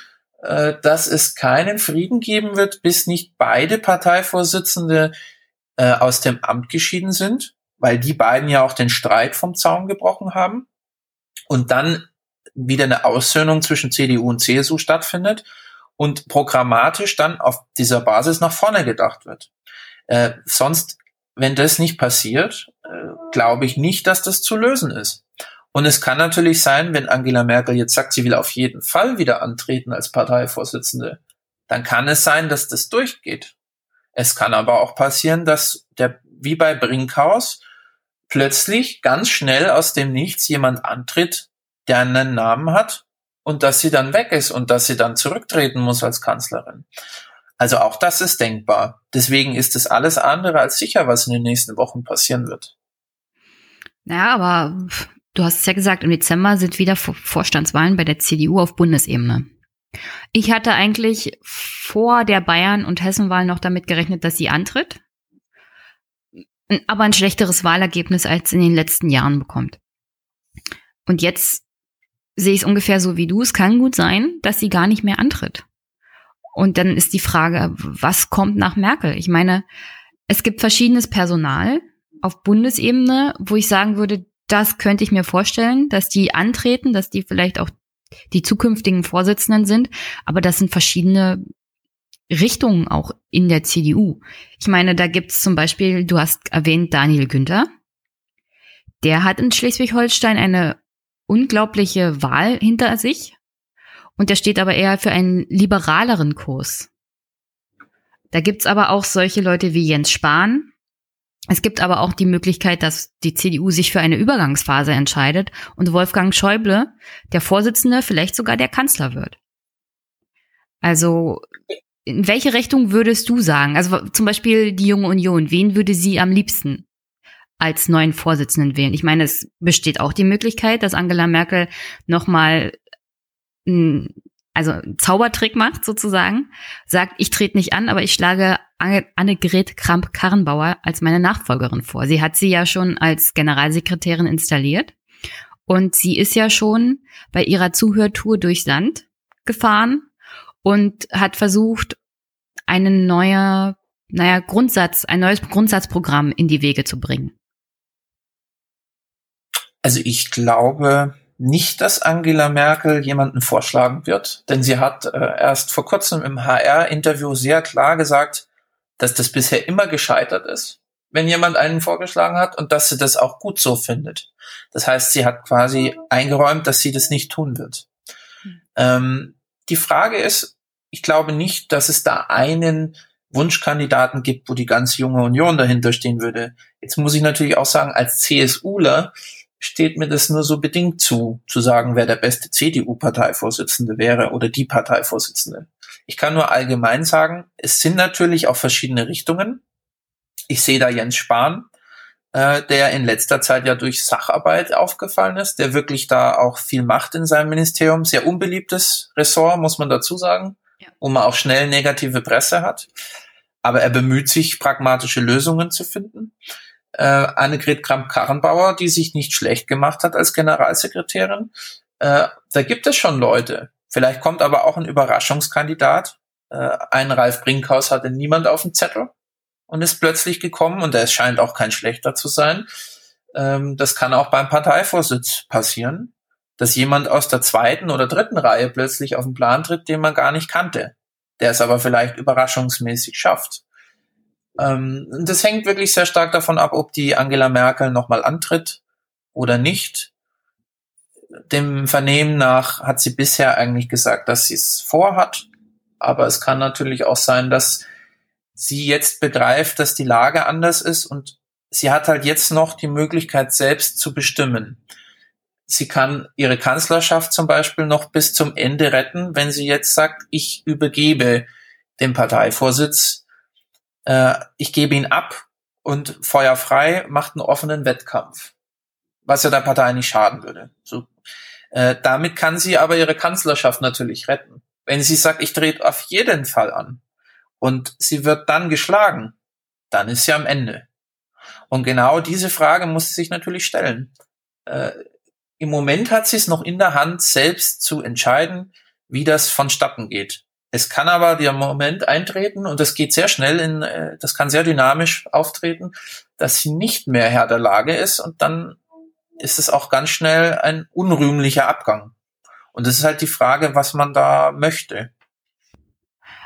äh, dass es keinen Frieden geben wird, bis nicht beide Parteivorsitzende äh, aus dem Amt geschieden sind, weil die beiden ja auch den Streit vom Zaun gebrochen haben. Und dann wieder eine Aussöhnung zwischen CDU und CSU stattfindet und programmatisch dann auf dieser Basis nach vorne gedacht wird. Äh, sonst, wenn das nicht passiert, äh, glaube ich nicht, dass das zu lösen ist. Und es kann natürlich sein, wenn Angela Merkel jetzt sagt, sie will auf jeden Fall wieder antreten als Parteivorsitzende, dann kann es sein, dass das durchgeht. Es kann aber auch passieren, dass der, wie bei Brinkhaus, plötzlich ganz schnell aus dem Nichts jemand antritt, der einen Namen hat und dass sie dann weg ist und dass sie dann zurücktreten muss als Kanzlerin. Also auch das ist denkbar. Deswegen ist es alles andere als sicher, was in den nächsten Wochen passieren wird. Ja, aber Du hast es ja gesagt, im Dezember sind wieder Vorstandswahlen bei der CDU auf Bundesebene. Ich hatte eigentlich vor der Bayern- und Hessenwahl noch damit gerechnet, dass sie antritt, aber ein schlechteres Wahlergebnis als in den letzten Jahren bekommt. Und jetzt sehe ich es ungefähr so wie du. Es kann gut sein, dass sie gar nicht mehr antritt. Und dann ist die Frage, was kommt nach Merkel? Ich meine, es gibt verschiedenes Personal auf Bundesebene, wo ich sagen würde, das könnte ich mir vorstellen, dass die antreten, dass die vielleicht auch die zukünftigen Vorsitzenden sind, aber das sind verschiedene Richtungen auch in der CDU. Ich meine, da gibt's zum Beispiel, du hast erwähnt, Daniel Günther. Der hat in Schleswig-Holstein eine unglaubliche Wahl hinter sich und der steht aber eher für einen liberaleren Kurs. Da gibt's aber auch solche Leute wie Jens Spahn, es gibt aber auch die Möglichkeit, dass die CDU sich für eine Übergangsphase entscheidet und Wolfgang Schäuble, der Vorsitzende, vielleicht sogar der Kanzler wird. Also, in welche Richtung würdest du sagen? Also zum Beispiel die Junge Union, wen würde sie am liebsten als neuen Vorsitzenden wählen? Ich meine, es besteht auch die Möglichkeit, dass Angela Merkel nochmal also Zaubertrick macht sozusagen, sagt, ich trete nicht an, aber ich schlage Annegret Kramp-Karrenbauer als meine Nachfolgerin vor. Sie hat sie ja schon als Generalsekretärin installiert und sie ist ja schon bei ihrer Zuhörtour durchs Land gefahren und hat versucht, einen neuer, naja, Grundsatz, ein neues Grundsatzprogramm in die Wege zu bringen. Also ich glaube nicht, dass Angela Merkel jemanden vorschlagen wird, denn sie hat äh, erst vor kurzem im HR-Interview sehr klar gesagt, dass das bisher immer gescheitert ist, wenn jemand einen vorgeschlagen hat und dass sie das auch gut so findet. Das heißt, sie hat quasi eingeräumt, dass sie das nicht tun wird. Ähm, die Frage ist, ich glaube nicht, dass es da einen Wunschkandidaten gibt, wo die ganze junge Union dahinter stehen würde. Jetzt muss ich natürlich auch sagen, als CSUler steht mir das nur so bedingt zu, zu sagen, wer der beste CDU-Parteivorsitzende wäre oder die Parteivorsitzende. Ich kann nur allgemein sagen, es sind natürlich auch verschiedene Richtungen. Ich sehe da Jens Spahn, äh, der in letzter Zeit ja durch Sacharbeit aufgefallen ist, der wirklich da auch viel macht in seinem Ministerium. Sehr unbeliebtes Ressort, muss man dazu sagen, ja. wo man auch schnell negative Presse hat. Aber er bemüht sich, pragmatische Lösungen zu finden äh, Annegret Kramp-Karrenbauer, die sich nicht schlecht gemacht hat als Generalsekretärin. Äh, da gibt es schon Leute. Vielleicht kommt aber auch ein Überraschungskandidat. Äh, ein Ralf Brinkhaus hatte niemand auf dem Zettel und ist plötzlich gekommen und er scheint auch kein schlechter zu sein. Ähm, das kann auch beim Parteivorsitz passieren, dass jemand aus der zweiten oder dritten Reihe plötzlich auf den Plan tritt, den man gar nicht kannte, der es aber vielleicht überraschungsmäßig schafft. Ähm, das hängt wirklich sehr stark davon ab, ob die Angela Merkel nochmal antritt oder nicht. Dem Vernehmen nach hat sie bisher eigentlich gesagt, dass sie es vorhat. Aber es kann natürlich auch sein, dass sie jetzt begreift, dass die Lage anders ist und sie hat halt jetzt noch die Möglichkeit, selbst zu bestimmen. Sie kann ihre Kanzlerschaft zum Beispiel noch bis zum Ende retten, wenn sie jetzt sagt, ich übergebe den Parteivorsitz äh, ich gebe ihn ab und Feuer frei macht einen offenen Wettkampf, was ja der Partei nicht schaden würde. So, äh, damit kann sie aber ihre Kanzlerschaft natürlich retten. Wenn sie sagt, ich drehe auf jeden Fall an und sie wird dann geschlagen, dann ist sie am Ende. Und genau diese Frage muss sie sich natürlich stellen. Äh, Im Moment hat sie es noch in der Hand, selbst zu entscheiden, wie das vonstatten geht. Es kann aber der Moment eintreten und das geht sehr schnell in, äh, das kann sehr dynamisch auftreten, dass sie nicht mehr Herr der Lage ist und dann ist es auch ganz schnell ein unrühmlicher Abgang. Und das ist halt die Frage, was man da möchte.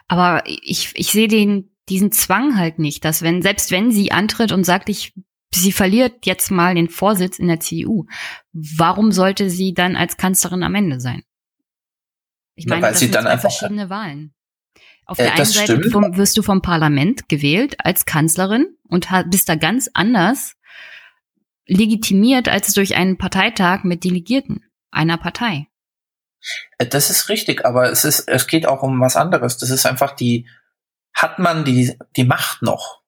Aber ich, ich sehe den, diesen Zwang halt nicht, dass wenn, selbst wenn sie antritt und sagt, ich, sie verliert jetzt mal den Vorsitz in der CDU, warum sollte sie dann als Kanzlerin am Ende sein? Ich meine, ja, das sind zwei verschiedene Wahlen. Auf äh, der einen Seite vom, wirst du vom Parlament gewählt als Kanzlerin und bist da ganz anders legitimiert als durch einen Parteitag mit Delegierten einer Partei. Äh, das ist richtig, aber es ist, es geht auch um was anderes. Das ist einfach die, hat man die, die Macht noch?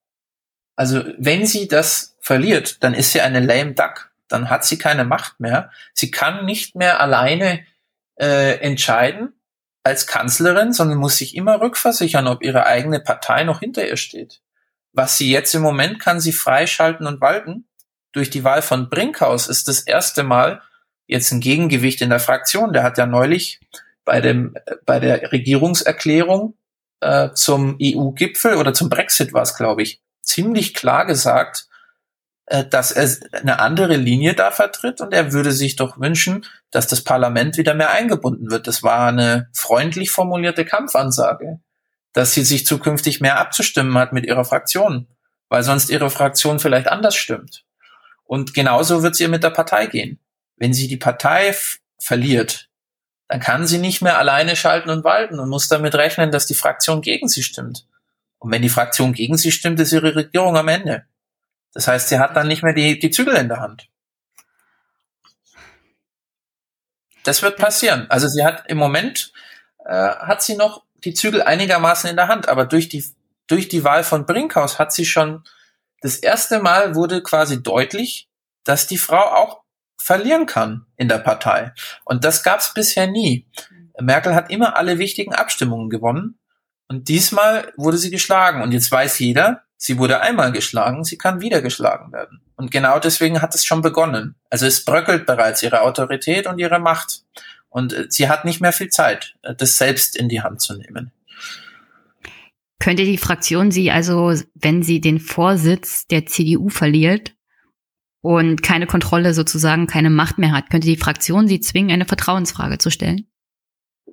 Also, wenn sie das verliert, dann ist sie eine lame duck. Dann hat sie keine Macht mehr. Sie kann nicht mehr alleine äh, entscheiden als Kanzlerin, sondern muss sich immer rückversichern, ob ihre eigene Partei noch hinter ihr steht. Was sie jetzt im Moment kann sie freischalten und walten. Durch die Wahl von Brinkhaus ist das erste Mal jetzt ein Gegengewicht in der Fraktion. Der hat ja neulich bei dem bei der Regierungserklärung äh, zum EU-Gipfel oder zum Brexit war es, glaube ich, ziemlich klar gesagt, äh, dass er eine andere Linie da vertritt und er würde sich doch wünschen, dass das Parlament wieder mehr eingebunden wird. Das war eine freundlich formulierte Kampfansage, dass sie sich zukünftig mehr abzustimmen hat mit ihrer Fraktion, weil sonst ihre Fraktion vielleicht anders stimmt. Und genauso wird es ihr mit der Partei gehen. Wenn sie die Partei verliert, dann kann sie nicht mehr alleine schalten und walten und muss damit rechnen, dass die Fraktion gegen sie stimmt. Und wenn die Fraktion gegen sie stimmt, ist ihre Regierung am Ende. Das heißt, sie hat dann nicht mehr die, die Zügel in der Hand. Das wird passieren. Also sie hat im Moment äh, hat sie noch die Zügel einigermaßen in der Hand, aber durch die durch die Wahl von Brinkhaus hat sie schon das erste Mal wurde quasi deutlich, dass die Frau auch verlieren kann in der Partei. Und das gab es bisher nie. Merkel hat immer alle wichtigen Abstimmungen gewonnen und diesmal wurde sie geschlagen. Und jetzt weiß jeder, Sie wurde einmal geschlagen, sie kann wieder geschlagen werden. Und genau deswegen hat es schon begonnen. Also es bröckelt bereits ihre Autorität und ihre Macht. Und äh, sie hat nicht mehr viel Zeit, äh, das selbst in die Hand zu nehmen. Könnte die Fraktion sie also, wenn sie den Vorsitz der CDU verliert und keine Kontrolle sozusagen, keine Macht mehr hat, könnte die Fraktion sie zwingen, eine Vertrauensfrage zu stellen?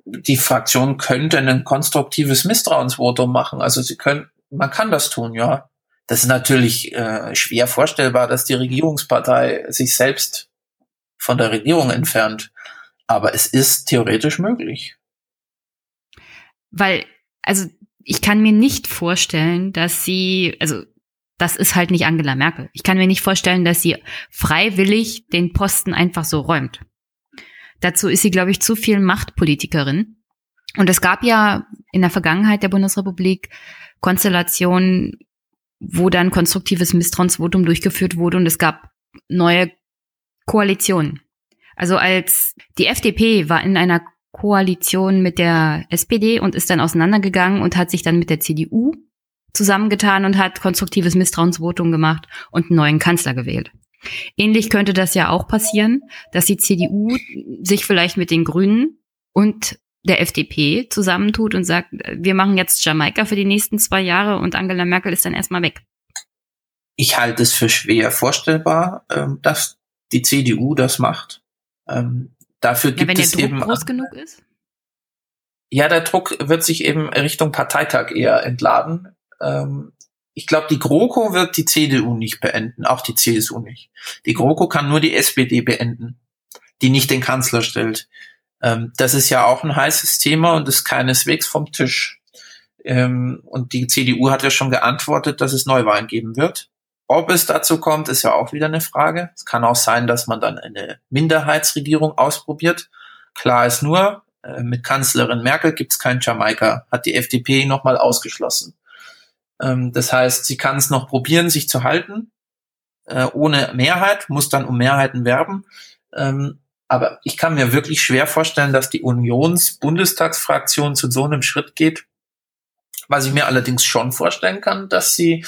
Die Fraktion könnte ein konstruktives Misstrauensvotum machen. Also sie können, man kann das tun, ja. Das ist natürlich äh, schwer vorstellbar, dass die Regierungspartei sich selbst von der Regierung entfernt. Aber es ist theoretisch möglich. Weil, also ich kann mir nicht vorstellen, dass sie, also das ist halt nicht Angela Merkel. Ich kann mir nicht vorstellen, dass sie freiwillig den Posten einfach so räumt. Dazu ist sie, glaube ich, zu viel Machtpolitikerin. Und es gab ja in der Vergangenheit der Bundesrepublik Konstellationen, wo dann konstruktives Misstrauensvotum durchgeführt wurde und es gab neue Koalitionen. Also als die FDP war in einer Koalition mit der SPD und ist dann auseinandergegangen und hat sich dann mit der CDU zusammengetan und hat konstruktives Misstrauensvotum gemacht und einen neuen Kanzler gewählt. Ähnlich könnte das ja auch passieren, dass die CDU sich vielleicht mit den Grünen und der FDP zusammentut und sagt, wir machen jetzt Jamaika für die nächsten zwei Jahre und Angela Merkel ist dann erstmal weg. Ich halte es für schwer vorstellbar, ähm, dass die CDU das macht. Ähm, dafür gibt ja, wenn es der Druck eben groß genug ist. Ja, der Druck wird sich eben Richtung Parteitag eher entladen. Ähm, ich glaube, die GroKo wird die CDU nicht beenden, auch die CSU nicht. Die GroKo kann nur die SPD beenden, die nicht den Kanzler stellt. Ähm, das ist ja auch ein heißes Thema und ist keineswegs vom Tisch. Ähm, und die CDU hat ja schon geantwortet, dass es Neuwahlen geben wird. Ob es dazu kommt, ist ja auch wieder eine Frage. Es kann auch sein, dass man dann eine Minderheitsregierung ausprobiert. Klar ist nur, äh, mit Kanzlerin Merkel gibt es kein Jamaika, hat die FDP nochmal ausgeschlossen. Ähm, das heißt, sie kann es noch probieren, sich zu halten, äh, ohne Mehrheit, muss dann um Mehrheiten werben. Ähm, aber ich kann mir wirklich schwer vorstellen, dass die Unions-Bundestagsfraktion zu so einem Schritt geht. Was ich mir allerdings schon vorstellen kann, dass sie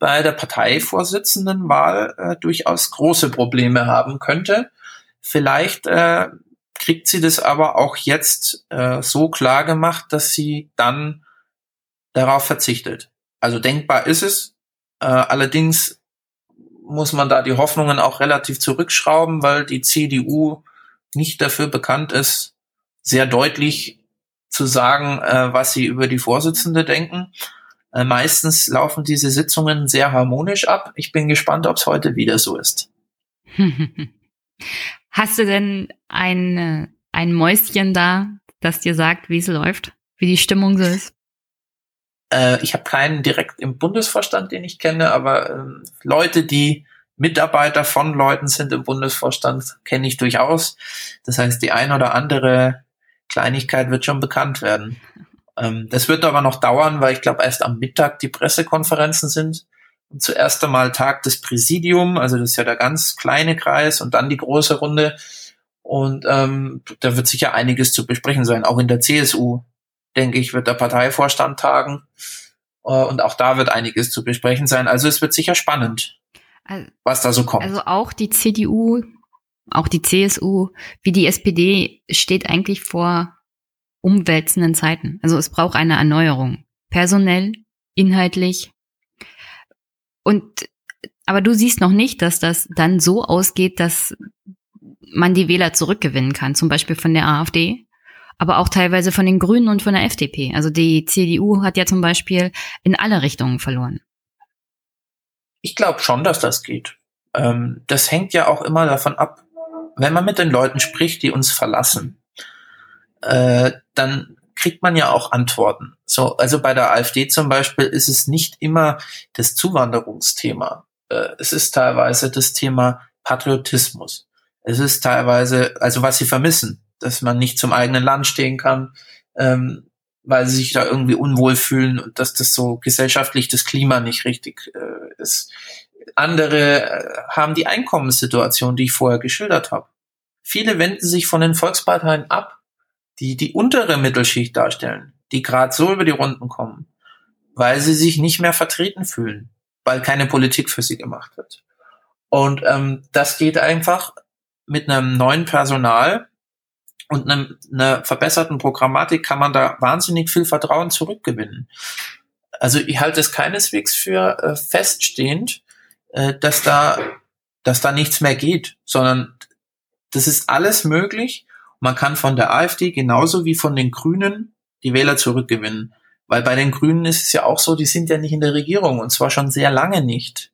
bei der Parteivorsitzendenwahl äh, durchaus große Probleme haben könnte. Vielleicht äh, kriegt sie das aber auch jetzt äh, so klar gemacht, dass sie dann darauf verzichtet. Also denkbar ist es. Äh, allerdings muss man da die Hoffnungen auch relativ zurückschrauben, weil die CDU nicht dafür bekannt ist, sehr deutlich zu sagen, äh, was sie über die Vorsitzende denken. Äh, meistens laufen diese Sitzungen sehr harmonisch ab. Ich bin gespannt, ob es heute wieder so ist. Hast du denn ein, äh, ein Mäuschen da, das dir sagt, wie es läuft, wie die Stimmung so ist? Äh, ich habe keinen direkt im Bundesvorstand, den ich kenne, aber äh, Leute, die Mitarbeiter von Leuten sind im Bundesvorstand, kenne ich durchaus. Das heißt, die ein oder andere Kleinigkeit wird schon bekannt werden. Ähm, das wird aber noch dauern, weil ich glaube, erst am Mittag die Pressekonferenzen sind. Und zuerst einmal Tag des Präsidium, also das ist ja der ganz kleine Kreis und dann die große Runde. Und ähm, da wird sicher einiges zu besprechen sein, auch in der CSU denke ich, wird der Parteivorstand tagen. Äh, und auch da wird einiges zu besprechen sein. Also es wird sicher spannend, also, was da so kommt. Also auch die CDU, auch die CSU, wie die SPD steht eigentlich vor umwälzenden Zeiten. Also es braucht eine Erneuerung. Personell, inhaltlich. Und, aber du siehst noch nicht, dass das dann so ausgeht, dass man die Wähler zurückgewinnen kann, zum Beispiel von der AfD aber auch teilweise von den Grünen und von der FDP. Also die CDU hat ja zum Beispiel in alle Richtungen verloren. Ich glaube schon, dass das geht. Ähm, das hängt ja auch immer davon ab, wenn man mit den Leuten spricht, die uns verlassen, äh, dann kriegt man ja auch Antworten. So, also bei der AfD zum Beispiel ist es nicht immer das Zuwanderungsthema. Äh, es ist teilweise das Thema Patriotismus. Es ist teilweise, also was sie vermissen dass man nicht zum eigenen Land stehen kann, ähm, weil sie sich da irgendwie unwohl fühlen und dass das so gesellschaftlich das Klima nicht richtig äh, ist. Andere äh, haben die Einkommenssituation, die ich vorher geschildert habe. Viele wenden sich von den Volksparteien ab, die die untere Mittelschicht darstellen, die gerade so über die Runden kommen, weil sie sich nicht mehr vertreten fühlen, weil keine Politik für sie gemacht wird. Und ähm, das geht einfach mit einem neuen Personal, und einer eine verbesserten Programmatik kann man da wahnsinnig viel Vertrauen zurückgewinnen. Also ich halte es keineswegs für äh, feststehend, äh, dass da, dass da nichts mehr geht, sondern das ist alles möglich. Man kann von der AfD genauso wie von den Grünen die Wähler zurückgewinnen. Weil bei den Grünen ist es ja auch so, die sind ja nicht in der Regierung und zwar schon sehr lange nicht.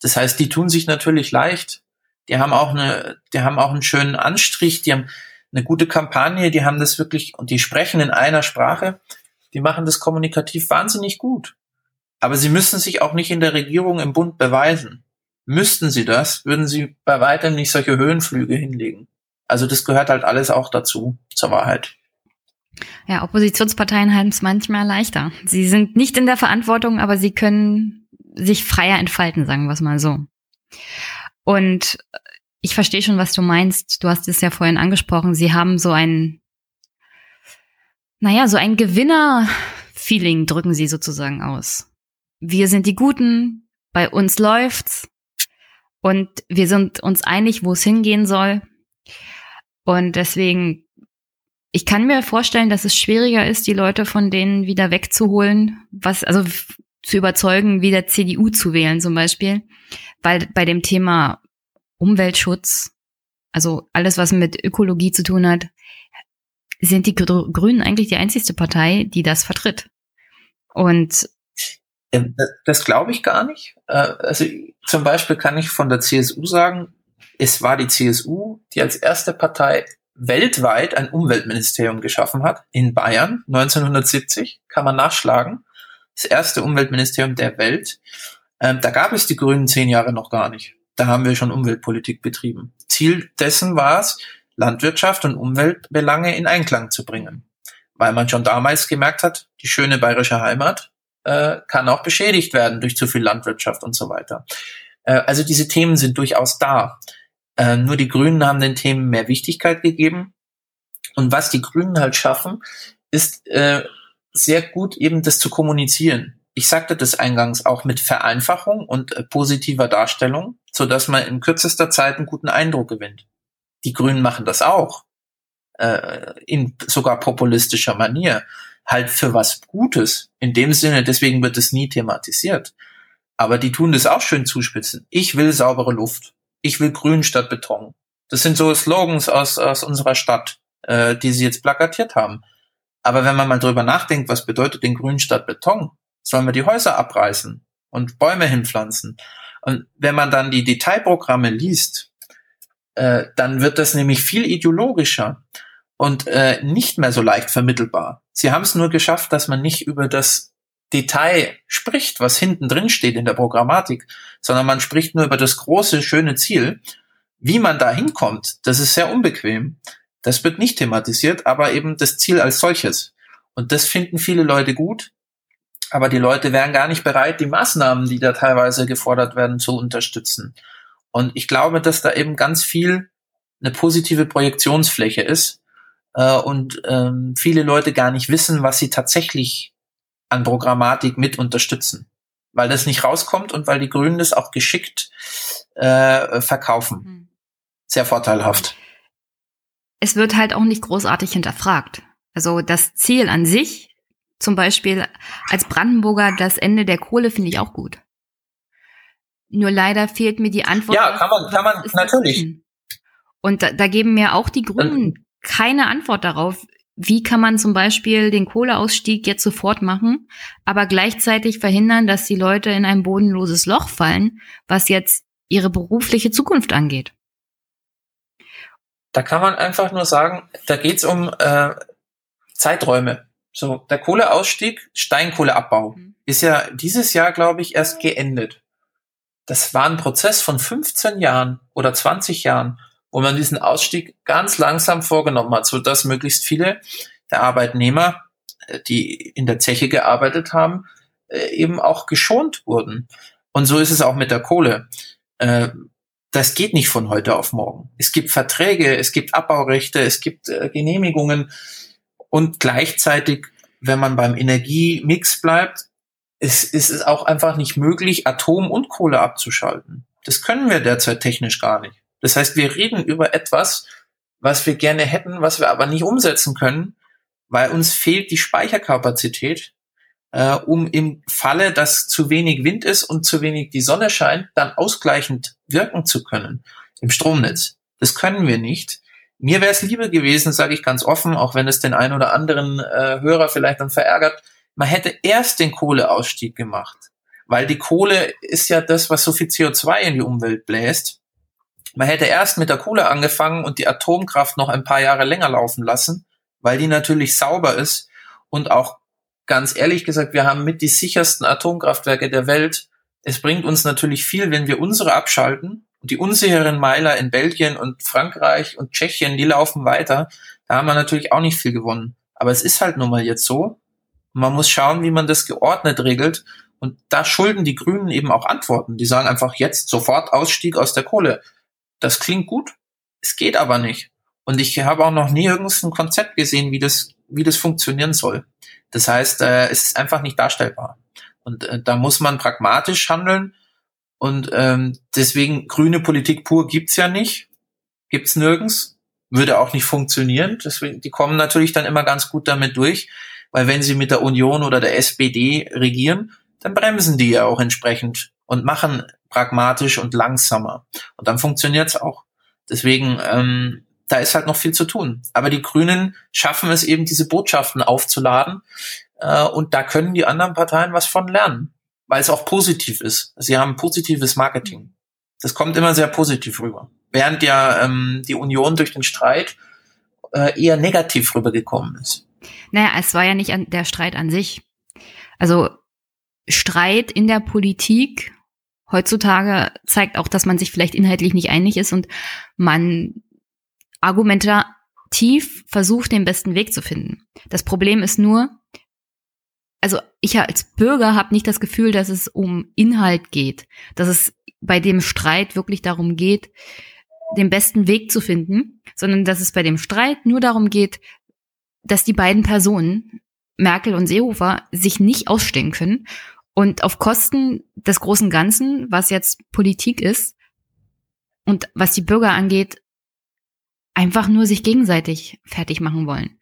Das heißt, die tun sich natürlich leicht. Die haben auch eine, die haben auch einen schönen Anstrich, die haben, eine gute Kampagne, die haben das wirklich, und die sprechen in einer Sprache. Die machen das kommunikativ wahnsinnig gut. Aber sie müssen sich auch nicht in der Regierung im Bund beweisen. Müssten sie das, würden sie bei weitem nicht solche Höhenflüge hinlegen. Also das gehört halt alles auch dazu, zur Wahrheit. Ja, Oppositionsparteien haben es manchmal leichter. Sie sind nicht in der Verantwortung, aber sie können sich freier entfalten, sagen wir es mal so. Und ich verstehe schon, was du meinst. Du hast es ja vorhin angesprochen. Sie haben so ein, naja, so ein Gewinner-Feeling drücken sie sozusagen aus. Wir sind die Guten, bei uns läuft's und wir sind uns einig, wo es hingehen soll. Und deswegen, ich kann mir vorstellen, dass es schwieriger ist, die Leute von denen wieder wegzuholen, was, also zu überzeugen, wieder CDU zu wählen zum Beispiel, weil bei dem Thema Umweltschutz, also alles, was mit Ökologie zu tun hat, sind die Grünen eigentlich die einzigste Partei, die das vertritt. Und ähm, das glaube ich gar nicht. Äh, also zum Beispiel kann ich von der CSU sagen, es war die CSU, die als erste Partei weltweit ein Umweltministerium geschaffen hat, in Bayern 1970, kann man nachschlagen. Das erste Umweltministerium der Welt. Ähm, da gab es die Grünen zehn Jahre noch gar nicht. Da haben wir schon Umweltpolitik betrieben. Ziel dessen war es, Landwirtschaft und Umweltbelange in Einklang zu bringen. Weil man schon damals gemerkt hat, die schöne bayerische Heimat äh, kann auch beschädigt werden durch zu viel Landwirtschaft und so weiter. Äh, also diese Themen sind durchaus da. Äh, nur die Grünen haben den Themen mehr Wichtigkeit gegeben. Und was die Grünen halt schaffen, ist äh, sehr gut eben das zu kommunizieren ich sagte das eingangs auch mit Vereinfachung und äh, positiver Darstellung, so dass man in kürzester Zeit einen guten Eindruck gewinnt. Die Grünen machen das auch, äh, in sogar populistischer Manier, halt für was Gutes. In dem Sinne, deswegen wird es nie thematisiert. Aber die tun das auch schön zuspitzen. Ich will saubere Luft. Ich will Grün statt Beton. Das sind so Slogans aus, aus unserer Stadt, äh, die sie jetzt plakatiert haben. Aber wenn man mal drüber nachdenkt, was bedeutet denn Grün statt Beton, sollen wir die Häuser abreißen und Bäume hinpflanzen. Und wenn man dann die Detailprogramme liest, äh, dann wird das nämlich viel ideologischer und äh, nicht mehr so leicht vermittelbar. Sie haben es nur geschafft, dass man nicht über das Detail spricht, was hinten drin steht in der Programmatik, sondern man spricht nur über das große, schöne Ziel. Wie man da hinkommt, das ist sehr unbequem. Das wird nicht thematisiert, aber eben das Ziel als solches. Und das finden viele Leute gut aber die Leute wären gar nicht bereit, die Maßnahmen, die da teilweise gefordert werden, zu unterstützen. Und ich glaube, dass da eben ganz viel eine positive Projektionsfläche ist äh, und ähm, viele Leute gar nicht wissen, was sie tatsächlich an Programmatik mit unterstützen, weil das nicht rauskommt und weil die Grünen das auch geschickt äh, verkaufen. Hm. Sehr vorteilhaft. Es wird halt auch nicht großartig hinterfragt. Also das Ziel an sich zum Beispiel als Brandenburger das Ende der Kohle finde ich auch gut. Nur leider fehlt mir die Antwort. Ja, kann man, kann man, natürlich. Und da, da geben mir auch die Grünen keine Antwort darauf. Wie kann man zum Beispiel den Kohleausstieg jetzt sofort machen, aber gleichzeitig verhindern, dass die Leute in ein bodenloses Loch fallen, was jetzt ihre berufliche Zukunft angeht? Da kann man einfach nur sagen, da geht's um äh, Zeiträume. So, der Kohleausstieg, Steinkohleabbau, mhm. ist ja dieses Jahr, glaube ich, erst geendet. Das war ein Prozess von 15 Jahren oder 20 Jahren, wo man diesen Ausstieg ganz langsam vorgenommen hat, so dass möglichst viele der Arbeitnehmer, äh, die in der Zeche gearbeitet haben, äh, eben auch geschont wurden. Und so ist es auch mit der Kohle. Äh, das geht nicht von heute auf morgen. Es gibt Verträge, es gibt Abbaurechte, es gibt Genehmigungen und gleichzeitig, wenn man beim Energiemix bleibt, ist, es auch einfach nicht möglich, Atom und Kohle abzuschalten. Das können wir derzeit technisch gar nicht. Das heißt, wir reden über etwas, was wir gerne hätten, was wir aber nicht umsetzen können, weil uns fehlt die Speicherkapazität, äh, um im Falle, dass zu wenig Wind ist und zu wenig die Sonne scheint, dann ausgleichend wirken zu können im Stromnetz. Das können wir nicht. Mir wäre es lieber gewesen, sage ich ganz offen, auch wenn es den einen oder anderen äh, Hörer vielleicht dann verärgert, man hätte erst den Kohleausstieg gemacht. Weil die Kohle ist ja das, was so viel CO2 in die Umwelt bläst. Man hätte erst mit der Kohle angefangen und die Atomkraft noch ein paar Jahre länger laufen lassen, weil die natürlich sauber ist und auch ganz ehrlich gesagt, wir haben mit die sichersten Atomkraftwerke der Welt. Es bringt uns natürlich viel, wenn wir unsere abschalten. Und die unsicheren Meiler in Belgien und Frankreich und Tschechien, die laufen weiter. Da haben wir natürlich auch nicht viel gewonnen. Aber es ist halt nun mal jetzt so. Man muss schauen, wie man das geordnet regelt. Und da schulden die Grünen eben auch Antworten. Die sagen einfach jetzt sofort Ausstieg aus der Kohle. Das klingt gut. Es geht aber nicht. Und ich habe auch noch nie irgendein Konzept gesehen, wie das, wie das funktionieren soll. Das heißt, äh, es ist einfach nicht darstellbar. Und äh, da muss man pragmatisch handeln. Und ähm, deswegen grüne Politik pur gibt's ja nicht. Gibt's nirgends. Würde auch nicht funktionieren. Deswegen, die kommen natürlich dann immer ganz gut damit durch. Weil wenn sie mit der Union oder der SPD regieren, dann bremsen die ja auch entsprechend und machen pragmatisch und langsamer. Und dann funktioniert's auch. Deswegen, ähm, da ist halt noch viel zu tun. Aber die Grünen schaffen es eben, diese Botschaften aufzuladen. Äh, und da können die anderen Parteien was von lernen, weil es auch positiv ist. Sie haben positives Marketing. Das kommt immer sehr positiv rüber. Während ja ähm, die Union durch den Streit äh, eher negativ rübergekommen ist. Naja, es war ja nicht an der Streit an sich. Also Streit in der Politik heutzutage zeigt auch, dass man sich vielleicht inhaltlich nicht einig ist und man argumentativ versucht, den besten Weg zu finden. Das Problem ist nur, also ich als Bürger habe nicht das Gefühl, dass es um Inhalt geht, dass es bei dem Streit wirklich darum geht, den besten Weg zu finden, sondern dass es bei dem Streit nur darum geht, dass die beiden Personen, Merkel und Seehofer, sich nicht ausstehen können und auf Kosten des großen Ganzen, was jetzt Politik ist und was die Bürger angeht, einfach nur sich gegenseitig fertig machen wollen.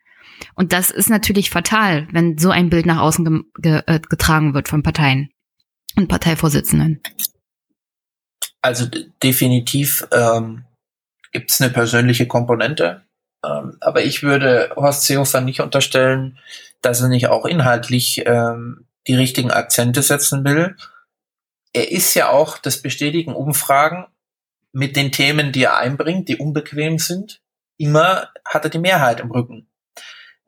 Und das ist natürlich fatal, wenn so ein Bild nach außen ge ge äh, getragen wird von Parteien und Parteivorsitzenden. Also definitiv ähm, gibt es eine persönliche Komponente. Ähm, aber ich würde Horst Seehofer nicht unterstellen, dass er nicht auch inhaltlich ähm, die richtigen Akzente setzen will. Er ist ja auch, das bestätigen Umfragen, mit den Themen, die er einbringt, die unbequem sind, immer hat er die Mehrheit im Rücken.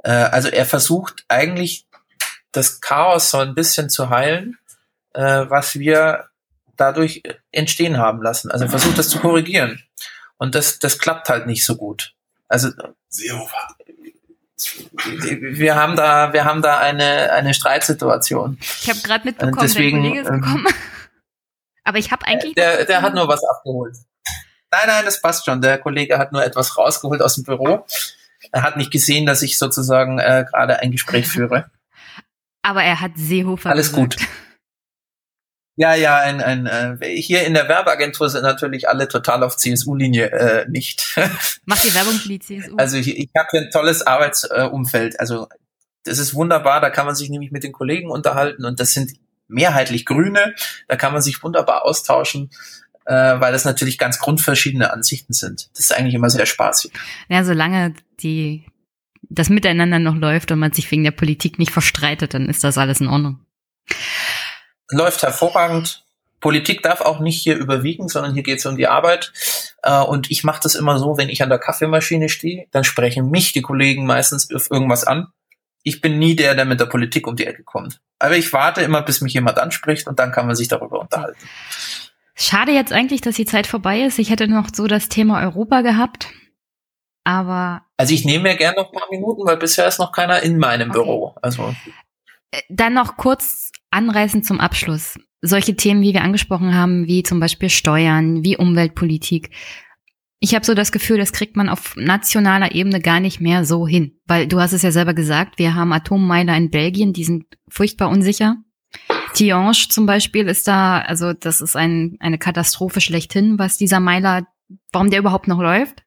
Äh, also er versucht eigentlich das Chaos so ein bisschen zu heilen, äh, was wir dadurch entstehen haben lassen. Also er versucht das zu korrigieren. Und das, das klappt halt nicht so gut. Also Seehofer wir haben da, wir haben da eine, eine Streitsituation. Ich habe gerade mitbekommen, Deswegen, der Kollege ist ähm, gekommen. Aber ich habe eigentlich. Der, der hat nur was abgeholt. Nein, nein, das passt schon. Der Kollege hat nur etwas rausgeholt aus dem Büro. Er hat nicht gesehen, dass ich sozusagen äh, gerade ein Gespräch führe. Aber er hat Seehofer. Alles gesagt. gut. Ja, ja, ein, ein, äh, hier in der Werbeagentur sind natürlich alle total auf CSU-Linie äh, nicht. Macht die Werbung für die CSU? Also ich, ich habe hier ein tolles Arbeitsumfeld. Also das ist wunderbar, da kann man sich nämlich mit den Kollegen unterhalten und das sind mehrheitlich Grüne, da kann man sich wunderbar austauschen, äh, weil das natürlich ganz grundverschiedene Ansichten sind. Das ist eigentlich immer sehr spaßig. Ja, solange die das Miteinander noch läuft und man sich wegen der Politik nicht verstreitet, dann ist das alles in Ordnung läuft hervorragend. Politik darf auch nicht hier überwiegen, sondern hier geht es um die Arbeit. Äh, und ich mache das immer so, wenn ich an der Kaffeemaschine stehe, dann sprechen mich die Kollegen meistens auf irgendwas an. Ich bin nie der, der mit der Politik um die Ecke kommt. Aber ich warte immer, bis mich jemand anspricht und dann kann man sich darüber unterhalten. Schade jetzt eigentlich, dass die Zeit vorbei ist. Ich hätte noch so das Thema Europa gehabt. Aber. Also ich nehme mir gerne noch ein paar Minuten, weil bisher ist noch keiner in meinem okay. Büro. Also. Äh, dann noch kurz anreißen zum Abschluss. Solche Themen, wie wir angesprochen haben, wie zum Beispiel Steuern, wie Umweltpolitik. Ich habe so das Gefühl, das kriegt man auf nationaler Ebene gar nicht mehr so hin. Weil du hast es ja selber gesagt, wir haben Atommeiler in Belgien, die sind furchtbar unsicher. Tiange zum Beispiel ist da, also das ist ein, eine Katastrophe schlechthin, was dieser Meiler, warum der überhaupt noch läuft.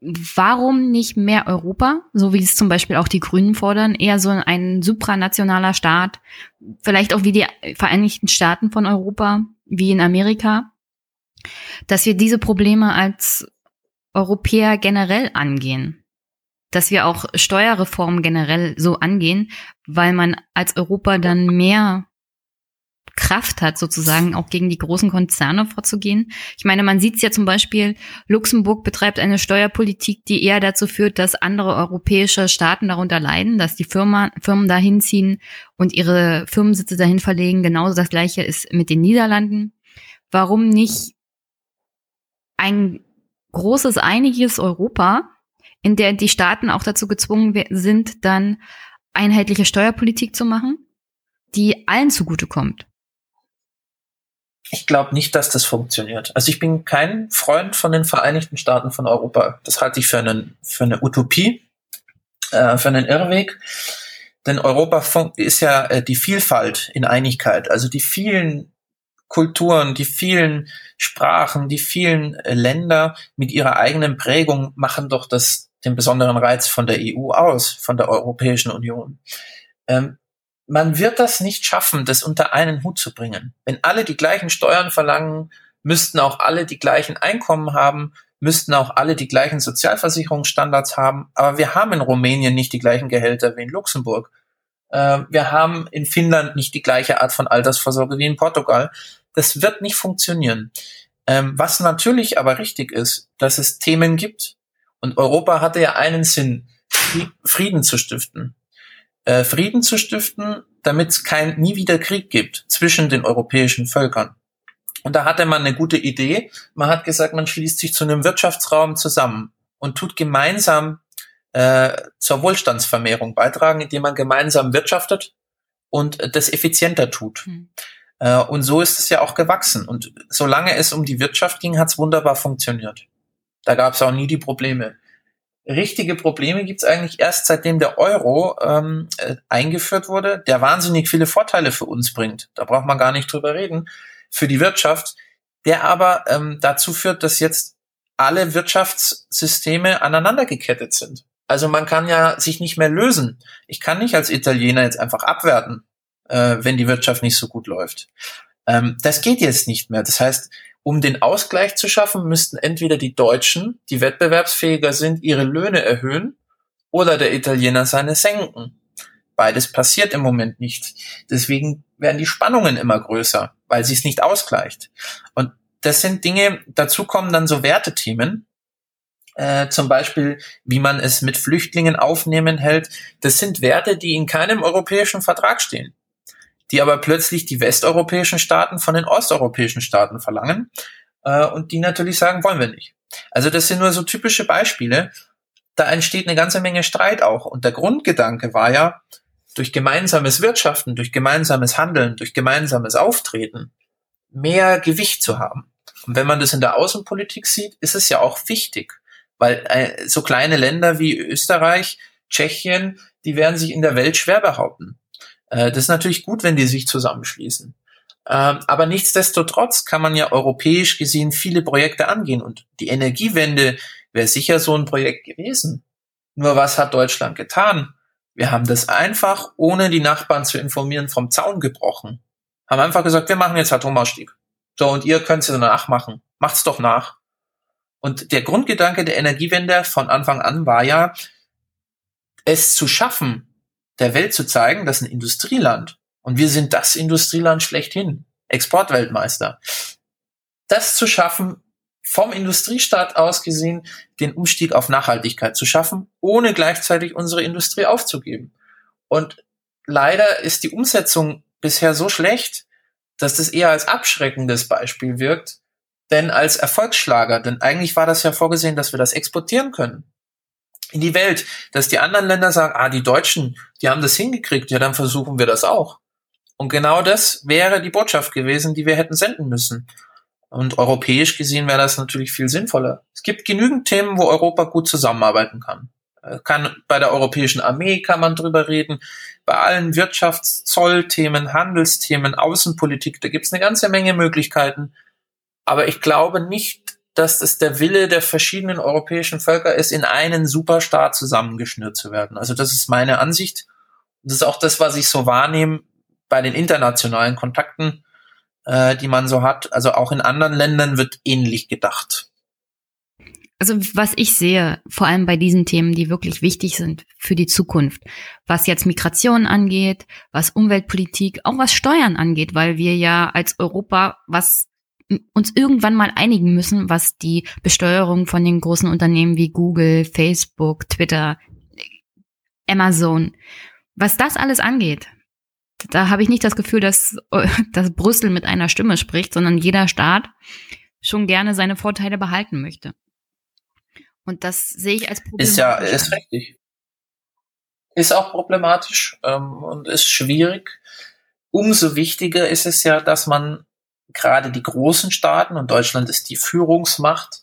Warum nicht mehr Europa, so wie es zum Beispiel auch die Grünen fordern, eher so ein supranationaler Staat, vielleicht auch wie die Vereinigten Staaten von Europa, wie in Amerika, dass wir diese Probleme als Europäer generell angehen, dass wir auch Steuerreformen generell so angehen, weil man als Europa dann mehr Kraft hat, sozusagen auch gegen die großen Konzerne vorzugehen. Ich meine, man sieht es ja zum Beispiel, Luxemburg betreibt eine Steuerpolitik, die eher dazu führt, dass andere europäische Staaten darunter leiden, dass die Firma, Firmen dahin ziehen und ihre Firmensitze dahin verlegen. Genauso das gleiche ist mit den Niederlanden. Warum nicht ein großes, einiges Europa, in der die Staaten auch dazu gezwungen sind, dann einheitliche Steuerpolitik zu machen, die allen zugutekommt? Ich glaube nicht, dass das funktioniert. Also ich bin kein Freund von den Vereinigten Staaten von Europa. Das halte ich für, einen, für eine Utopie, äh, für einen Irrweg. Denn Europa ist ja äh, die Vielfalt in Einigkeit. Also die vielen Kulturen, die vielen Sprachen, die vielen äh, Länder mit ihrer eigenen Prägung machen doch das, den besonderen Reiz von der EU aus, von der Europäischen Union. Ähm, man wird das nicht schaffen, das unter einen Hut zu bringen. Wenn alle die gleichen Steuern verlangen, müssten auch alle die gleichen Einkommen haben, müssten auch alle die gleichen Sozialversicherungsstandards haben. Aber wir haben in Rumänien nicht die gleichen Gehälter wie in Luxemburg. Äh, wir haben in Finnland nicht die gleiche Art von Altersvorsorge wie in Portugal. Das wird nicht funktionieren. Ähm, was natürlich aber richtig ist, dass es Themen gibt. Und Europa hatte ja einen Sinn, Frieden zu stiften äh, Frieden zu stiften, damit es kein nie wieder Krieg gibt zwischen den europäischen Völkern. Und da hatte man eine gute Idee. Man hat gesagt, man schließt sich zu einem Wirtschaftsraum zusammen und tut gemeinsam äh, zur Wohlstandsvermehrung beitragen, indem man gemeinsam wirtschaftet und das effizienter tut. Mhm. Äh, und so ist es ja auch gewachsen. Und solange es um die Wirtschaft ging, hat es wunderbar funktioniert. Da gab es auch nie die Probleme richtige Probleme gibt's eigentlich erst seitdem der Euro ähm, äh, eingeführt wurde, der wahnsinnig viele Vorteile für uns bringt. Da braucht man gar nicht drüber reden. Für die Wirtschaft, der aber ähm, dazu führt, dass jetzt alle Wirtschaftssysteme aneinander gekettet sind. Also man kann ja sich nicht mehr lösen. Ich kann nicht als Italiener jetzt einfach abwerten, äh, wenn die Wirtschaft nicht so gut läuft. Ähm, das geht jetzt nicht mehr. Das heißt, um den Ausgleich zu schaffen, müssten entweder die Deutschen, die wettbewerbsfähiger sind, ihre Löhne erhöhen oder der Italiener seine senken. Beides passiert im Moment nicht. Deswegen werden die Spannungen immer größer, weil sie es nicht ausgleicht. Und das sind Dinge, dazu kommen dann so Wertethemen, äh, zum Beispiel, wie man es mit Flüchtlingen aufnehmen hält. Das sind Werte, die in keinem europäischen Vertrag stehen die aber plötzlich die westeuropäischen Staaten von den osteuropäischen Staaten verlangen äh, und die natürlich sagen, wollen wir nicht. Also das sind nur so typische Beispiele. Da entsteht eine ganze Menge Streit auch. Und der Grundgedanke war ja, durch gemeinsames Wirtschaften, durch gemeinsames Handeln, durch gemeinsames Auftreten mehr Gewicht zu haben. Und wenn man das in der Außenpolitik sieht, ist es ja auch wichtig, weil äh, so kleine Länder wie Österreich, Tschechien, die werden sich in der Welt schwer behaupten. Äh, das ist natürlich gut, wenn die sich zusammenschließen. Ähm, aber nichtsdestotrotz kann man ja europäisch gesehen viele Projekte angehen und die Energiewende wäre sicher so ein Projekt gewesen. Nur was hat Deutschland getan? Wir haben das einfach, ohne die Nachbarn zu informieren, vom Zaun gebrochen. Haben einfach gesagt, wir machen jetzt Atomausstieg. So, und ihr könnt es nachmachen. Macht's doch nach. Und der Grundgedanke der Energiewende von Anfang an war ja, es zu schaffen, der Welt zu zeigen, dass ein Industrieland und wir sind das Industrieland schlechthin, Exportweltmeister. Das zu schaffen, vom Industriestaat aus gesehen, den Umstieg auf Nachhaltigkeit zu schaffen, ohne gleichzeitig unsere Industrie aufzugeben. Und leider ist die Umsetzung bisher so schlecht, dass das eher als abschreckendes Beispiel wirkt, denn als Erfolgsschlager. Denn eigentlich war das ja vorgesehen, dass wir das exportieren können in die Welt, dass die anderen Länder sagen, ah, die Deutschen, die haben das hingekriegt, ja, dann versuchen wir das auch. Und genau das wäre die Botschaft gewesen, die wir hätten senden müssen. Und europäisch gesehen wäre das natürlich viel sinnvoller. Es gibt genügend Themen, wo Europa gut zusammenarbeiten kann. Äh, kann bei der europäischen Armee kann man drüber reden, bei allen Wirtschafts-, Zollthemen, Handelsthemen, Außenpolitik, da gibt es eine ganze Menge Möglichkeiten. Aber ich glaube nicht, dass es der Wille der verschiedenen europäischen Völker ist, in einen Superstaat zusammengeschnürt zu werden. Also das ist meine Ansicht. Das ist auch das, was ich so wahrnehme bei den internationalen Kontakten, äh, die man so hat. Also auch in anderen Ländern wird ähnlich gedacht. also was ich sehe, vor allem bei diesen Themen, die wirklich wichtig sind für die Zukunft, was jetzt Migration angeht, was Umweltpolitik, auch was Steuern angeht, weil wir ja als Europa was uns irgendwann mal einigen müssen, was die Besteuerung von den großen Unternehmen wie Google, Facebook, Twitter, Amazon, was das alles angeht. Da habe ich nicht das Gefühl, dass, dass Brüssel mit einer Stimme spricht, sondern jeder Staat schon gerne seine Vorteile behalten möchte. Und das sehe ich als Problem. Ist ja, ist richtig. Ist auch problematisch ähm, und ist schwierig. Umso wichtiger ist es ja, dass man gerade die großen Staaten, und Deutschland ist die Führungsmacht,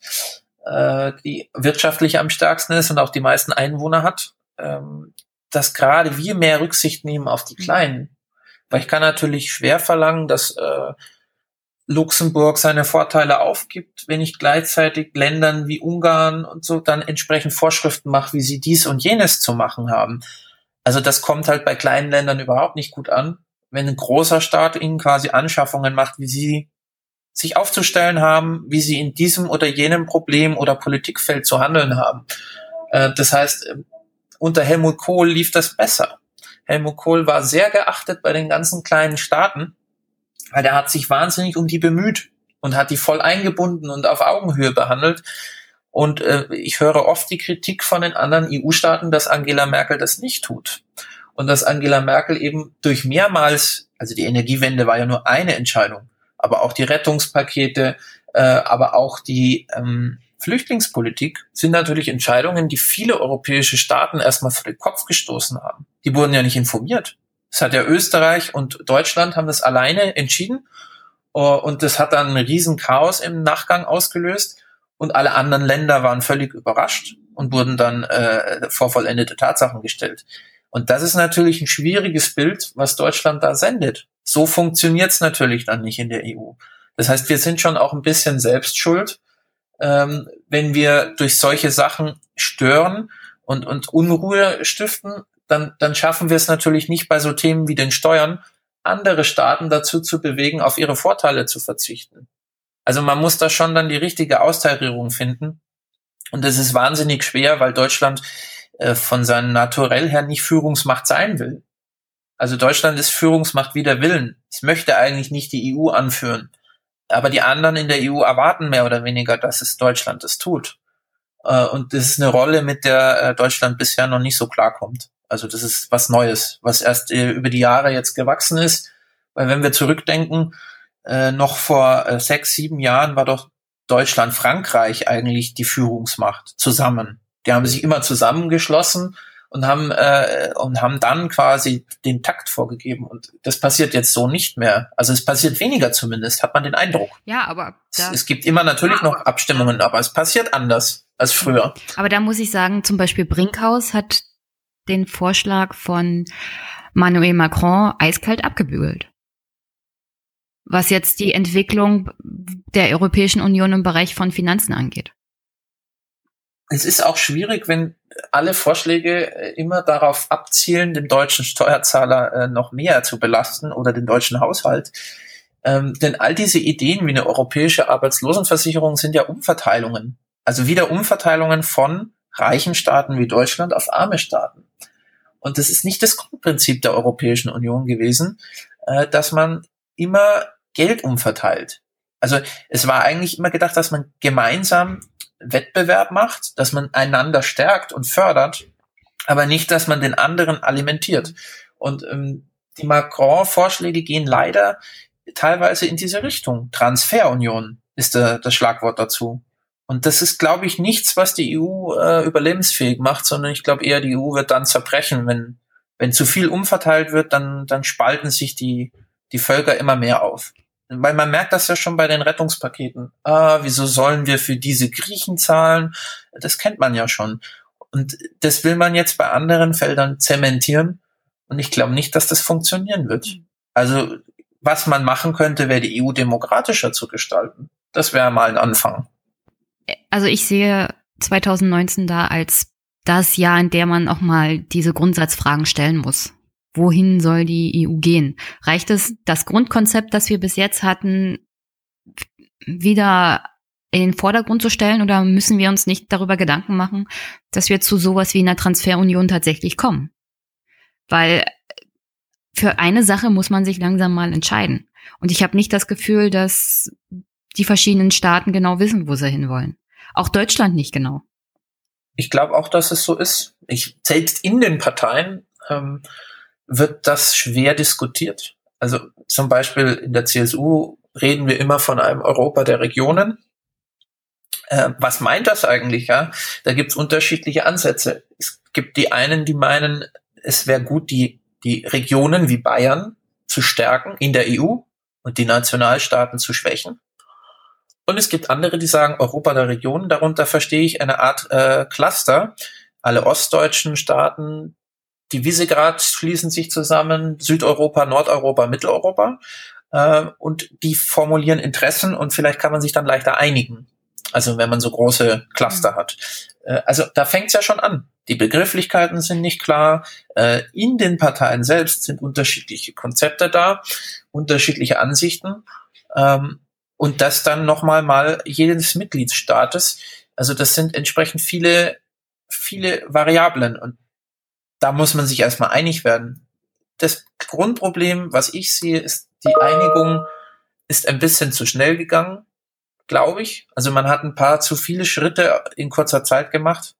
äh, die wirtschaftlich am stärksten ist und auch die meisten Einwohner hat, ähm, dass gerade wir mehr Rücksicht nehmen auf die Kleinen. Weil ich kann natürlich schwer verlangen, dass äh, Luxemburg seine Vorteile aufgibt, wenn ich gleichzeitig Ländern wie Ungarn und so dann entsprechend Vorschriften mache, wie sie dies und jenes zu machen haben. Also das kommt halt bei kleinen Ländern überhaupt nicht gut an, wenn ein großer Staat ihnen quasi Anschaffungen macht, wie sie sich aufzustellen haben, wie sie in diesem oder jenem Problem oder Politikfeld zu handeln haben. Äh, das heißt, äh, unter Helmut Kohl lief das besser. Helmut Kohl war sehr geachtet bei den ganzen kleinen Staaten weil der hat sich wahnsinnig um die bemüht und hat die voll eingebunden und auf Augenhöhe behandelt. Und äh, ich höre oft die Kritik von den anderen EU-Staaten, dass Angela Merkel das nicht tut. Und dass Angela Merkel eben durch mehrmals, also die Energiewende war ja nur eine Entscheidung, aber auch die Rettungspakete, äh, aber auch die ähm, Flüchtlingspolitik sind natürlich Entscheidungen, die viele europäische Staaten erstmal vor den Kopf gestoßen haben. Die wurden ja nicht informiert. Das hat ja Österreich und Deutschland haben das alleine entschieden. Oh, und das hat dann ein riesen Chaos im Nachgang ausgelöst. Und alle anderen Länder waren völlig überrascht und wurden dann äh, vor vollendete Tatsachen gestellt. Und das ist natürlich ein schwieriges Bild, was Deutschland da sendet. So funktioniert es natürlich dann nicht in der EU. Das heißt, wir sind schon auch ein bisschen selbst schuld, ähm, wenn wir durch solche Sachen stören und, und Unruhe stiften, dann, dann schaffen wir es natürlich nicht bei so Themen wie den Steuern, andere Staaten dazu zu bewegen, auf ihre Vorteile zu verzichten. Also man muss da schon dann die richtige Austarierung finden. Und das ist wahnsinnig schwer, weil Deutschland äh, von seinem Naturell her nicht Führungsmacht sein will. Also Deutschland ist Führungsmacht wider Willen. Es möchte eigentlich nicht die EU anführen. Aber die anderen in der EU erwarten mehr oder weniger, dass es Deutschland es tut. Äh, und das ist eine Rolle, mit der äh, Deutschland bisher noch nicht so klarkommt. Also das ist was Neues, was erst über die Jahre jetzt gewachsen ist. Weil wenn wir zurückdenken, noch vor sechs, sieben Jahren war doch Deutschland, Frankreich eigentlich die Führungsmacht zusammen. Die haben sich immer zusammengeschlossen und haben äh, und haben dann quasi den Takt vorgegeben und das passiert jetzt so nicht mehr. Also es passiert weniger zumindest, hat man den Eindruck. Ja, aber es, es, gibt immer natürlich ja, noch Abstimmungen, aber es passiert anders als früher. Aber da muss ich sagen, zum Beispiel Brinkhaus hat den Vorschlag von Manuel Macron eiskalt abgebügelt. Was jetzt die Entwicklung der Europäischen Union im Bereich von Finanzen angeht. Es ist auch schwierig, wenn alle Vorschläge äh, immer darauf abzielen, den deutschen Steuerzahler äh, noch mehr zu belasten oder den deutschen Haushalt. Ähm, denn all diese Ideen wie eine europäische Arbeitslosenversicherung sind ja Umverteilungen. Also wieder Umverteilungen von reichen Staaten wie Deutschland auf arme Staaten. Und das ist nicht das Grundprinzip der Europäischen Union gewesen, äh, dass man immer Geld umverteilt. Also es war eigentlich immer gedacht, dass man gemeinsam Wettbewerb macht, dass man einander stärkt und fördert, aber nicht, dass man den anderen alimentiert. Und ähm, die Macron-Vorschläge gehen leider teilweise in diese Richtung. Transferunion ist der, das Schlagwort dazu. Und das ist, glaube ich, nichts, was die EU äh, überlebensfähig macht, sondern ich glaube eher, die EU wird dann zerbrechen, wenn, wenn zu viel umverteilt wird, dann, dann spalten sich die, die Völker immer mehr auf. Weil man merkt das ja schon bei den Rettungspaketen. Ah, wieso sollen wir für diese Griechen zahlen? Das kennt man ja schon. Und das will man jetzt bei anderen Feldern zementieren. Und ich glaube nicht, dass das funktionieren wird. Also, was man machen könnte, wäre die EU demokratischer zu gestalten. Das wäre mal ein Anfang also ich sehe 2019 da als das Jahr, in der man auch mal diese Grundsatzfragen stellen muss. Wohin soll die EU gehen? Reicht es, das Grundkonzept, das wir bis jetzt hatten, wieder in den Vordergrund zu stellen oder müssen wir uns nicht darüber Gedanken machen, dass wir zu sowas wie einer Transferunion tatsächlich kommen? Weil für eine Sache muss man sich langsam mal entscheiden. Und ich habe nicht das Gefühl, dass die verschiedenen Staaten genau wissen, wo sie hinwollen. Auch Deutschland nicht genau. Ich glaube auch, dass es so ist. Ich, selbst in den Parteien ähm, wird das schwer diskutiert. Also zum Beispiel in der CSU reden wir immer von einem Europa der Regionen. Äh, was meint das eigentlich? Ja, da gibt es unterschiedliche Ansätze. Es gibt die einen, die meinen, es wäre gut, die die Regionen wie Bayern zu stärken in der EU und die Nationalstaaten zu schwächen. Und es gibt andere, die sagen, Europa der Regionen, darunter verstehe ich eine Art äh, Cluster. Alle ostdeutschen Staaten, die Visegrad schließen sich zusammen, Südeuropa, Nordeuropa, Mitteleuropa. Äh, und die formulieren Interessen und vielleicht kann man sich dann leichter einigen. Also wenn man so große Cluster mhm. hat. Äh, also da fängt es ja schon an. Die Begrifflichkeiten sind nicht klar. Äh, in den Parteien selbst sind unterschiedliche Konzepte da, unterschiedliche Ansichten. Ähm, und das dann nochmal mal jedes Mitgliedstaates. Also das sind entsprechend viele, viele Variablen. Und da muss man sich erstmal einig werden. Das Grundproblem, was ich sehe, ist, die Einigung ist ein bisschen zu schnell gegangen glaube ich. Also man hat ein paar zu viele Schritte in kurzer Zeit gemacht.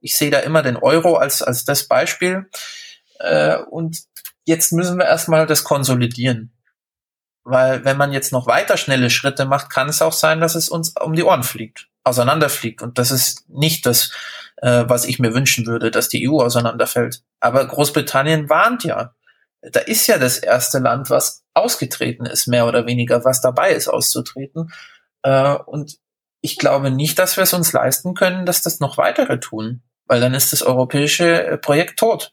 Ich sehe da immer den Euro als, als das Beispiel. Äh, und jetzt müssen wir erstmal das konsolidieren. Weil wenn man jetzt noch weiter schnelle Schritte macht, kann es auch sein, dass es uns um die Ohren fliegt, auseinanderfliegt. Und das ist nicht das, äh, was ich mir wünschen würde, dass die EU auseinanderfällt. Aber Großbritannien warnt ja. Da ist ja das erste Land, was ausgetreten ist, mehr oder weniger, was dabei ist, auszutreten. Äh, und ich glaube nicht, dass wir es uns leisten können, dass das noch weitere tun, weil dann ist das europäische äh, Projekt tot.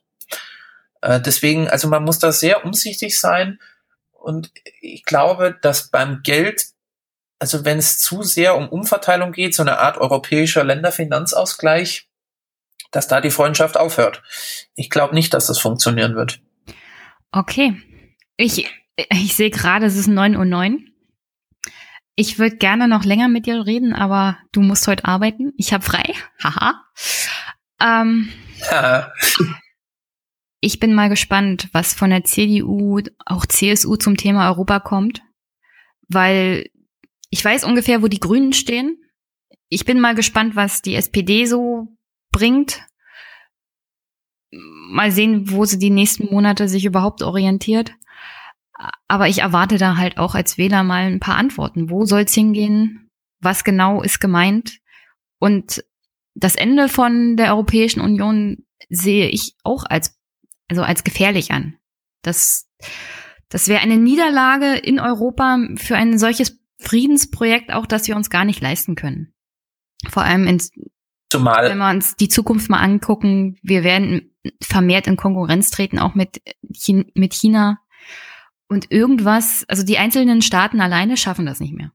Äh, deswegen, also man muss da sehr umsichtig sein. Und ich glaube, dass beim Geld, also wenn es zu sehr um Umverteilung geht, so eine Art europäischer Länderfinanzausgleich, dass da die Freundschaft aufhört. Ich glaube nicht, dass das funktionieren wird. Okay. Ich, ich sehe gerade, es ist 9.09 Uhr. Ich würde gerne noch länger mit dir reden, aber du musst heute arbeiten. Ich habe frei. Haha. Ähm, ja. Ich bin mal gespannt, was von der CDU, auch CSU zum Thema Europa kommt, weil ich weiß ungefähr, wo die Grünen stehen. Ich bin mal gespannt, was die SPD so bringt. Mal sehen, wo sie die nächsten Monate sich überhaupt orientiert. Aber ich erwarte da halt auch als Wähler mal ein paar Antworten. Wo soll es hingehen? Was genau ist gemeint? Und das Ende von der Europäischen Union sehe ich auch als, also als gefährlich an. Das, das wäre eine Niederlage in Europa für ein solches Friedensprojekt, auch das wir uns gar nicht leisten können. Vor allem in, Zumal. wenn wir uns die Zukunft mal angucken, wir werden vermehrt in Konkurrenz treten, auch mit, mit China. Und irgendwas, also die einzelnen Staaten alleine schaffen das nicht mehr.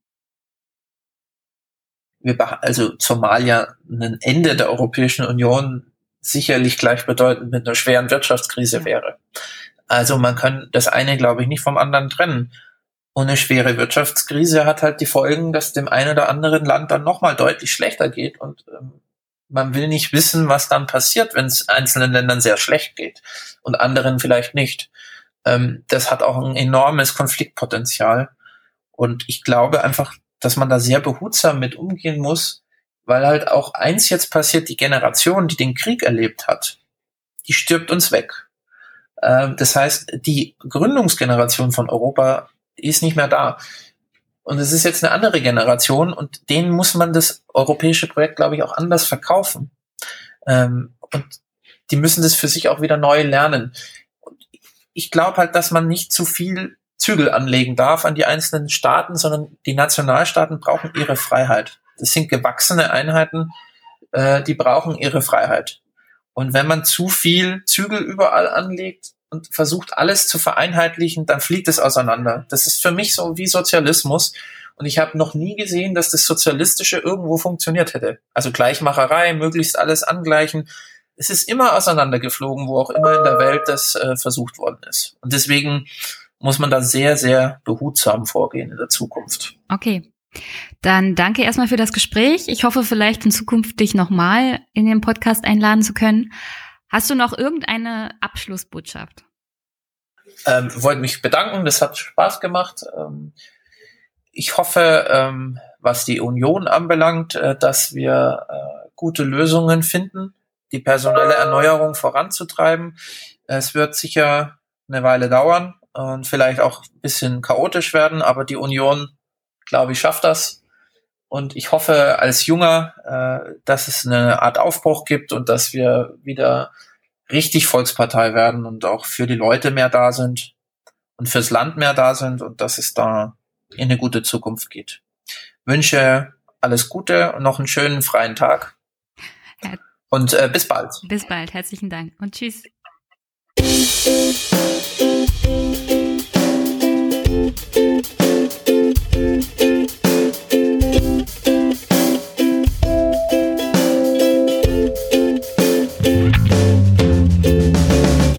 Also zumal ja ein Ende der Europäischen Union sicherlich gleichbedeutend mit einer schweren Wirtschaftskrise ja. wäre. Also man kann das eine, glaube ich, nicht vom anderen trennen. Und eine schwere Wirtschaftskrise hat halt die Folgen, dass dem einen oder anderen Land dann nochmal deutlich schlechter geht und ähm, man will nicht wissen, was dann passiert, wenn es einzelnen Ländern sehr schlecht geht und anderen vielleicht nicht ähm, das hat auch ein enormes Konfliktpotenzial. Und ich glaube einfach, dass man da sehr behutsam mit umgehen muss, weil halt auch eins jetzt passiert, die Generation, die den Krieg erlebt hat, die stirbt uns weg. Ähm, das heißt, die Gründungsgeneration von Europa ist nicht mehr da. Und es ist jetzt eine andere Generation und denen muss man das europäische Projekt, glaube ich, auch anders verkaufen. Ähm, und die müssen das für sich auch wieder neu lernen ich glaube halt, dass man nicht zu viel Zügel anlegen darf an die einzelnen Staaten, sondern die Nationalstaaten brauchen ihre Freiheit. Das sind gewachsene Einheiten, äh, die brauchen ihre Freiheit. Und wenn man zu viel Zügel überall anlegt und versucht, alles zu vereinheitlichen, dann fliegt es auseinander. Das ist für mich so wie Sozialismus. Und ich habe noch nie gesehen, dass das Sozialistische irgendwo funktioniert hätte. Also Gleichmacherei, möglichst alles angleichen es ist immer auseinandergeflogen, wo auch immer in der Welt das äh, versucht worden ist. Und deswegen muss man da sehr, sehr behutsam vorgehen in der Zukunft. Okay. Dann danke erstmal für das Gespräch. Ich hoffe vielleicht in Zukunft dich nochmal in den Podcast einladen zu können. Hast du noch irgendeine Abschlussbotschaft? Ähm, wollte mich bedanken, das hat Spaß gemacht. Ähm, ich hoffe, ähm, was die Union anbelangt, äh, dass wir äh, gute Lösungen finden, die personelle Erneuerung voranzutreiben. Es wird sicher eine Weile dauern und vielleicht auch ein bisschen chaotisch werden, aber die Union, glaube ich, schafft das. Und ich hoffe als Junger, äh, dass es eine Art Aufbruch gibt und dass wir wieder richtig Volkspartei werden und auch für die Leute mehr da sind und fürs Land mehr da sind und dass es da in eine gute Zukunft geht. Wünsche alles Gute und noch einen schönen freien Tag. Und äh, bis bald. Bis bald. Herzlichen Dank und tschüss.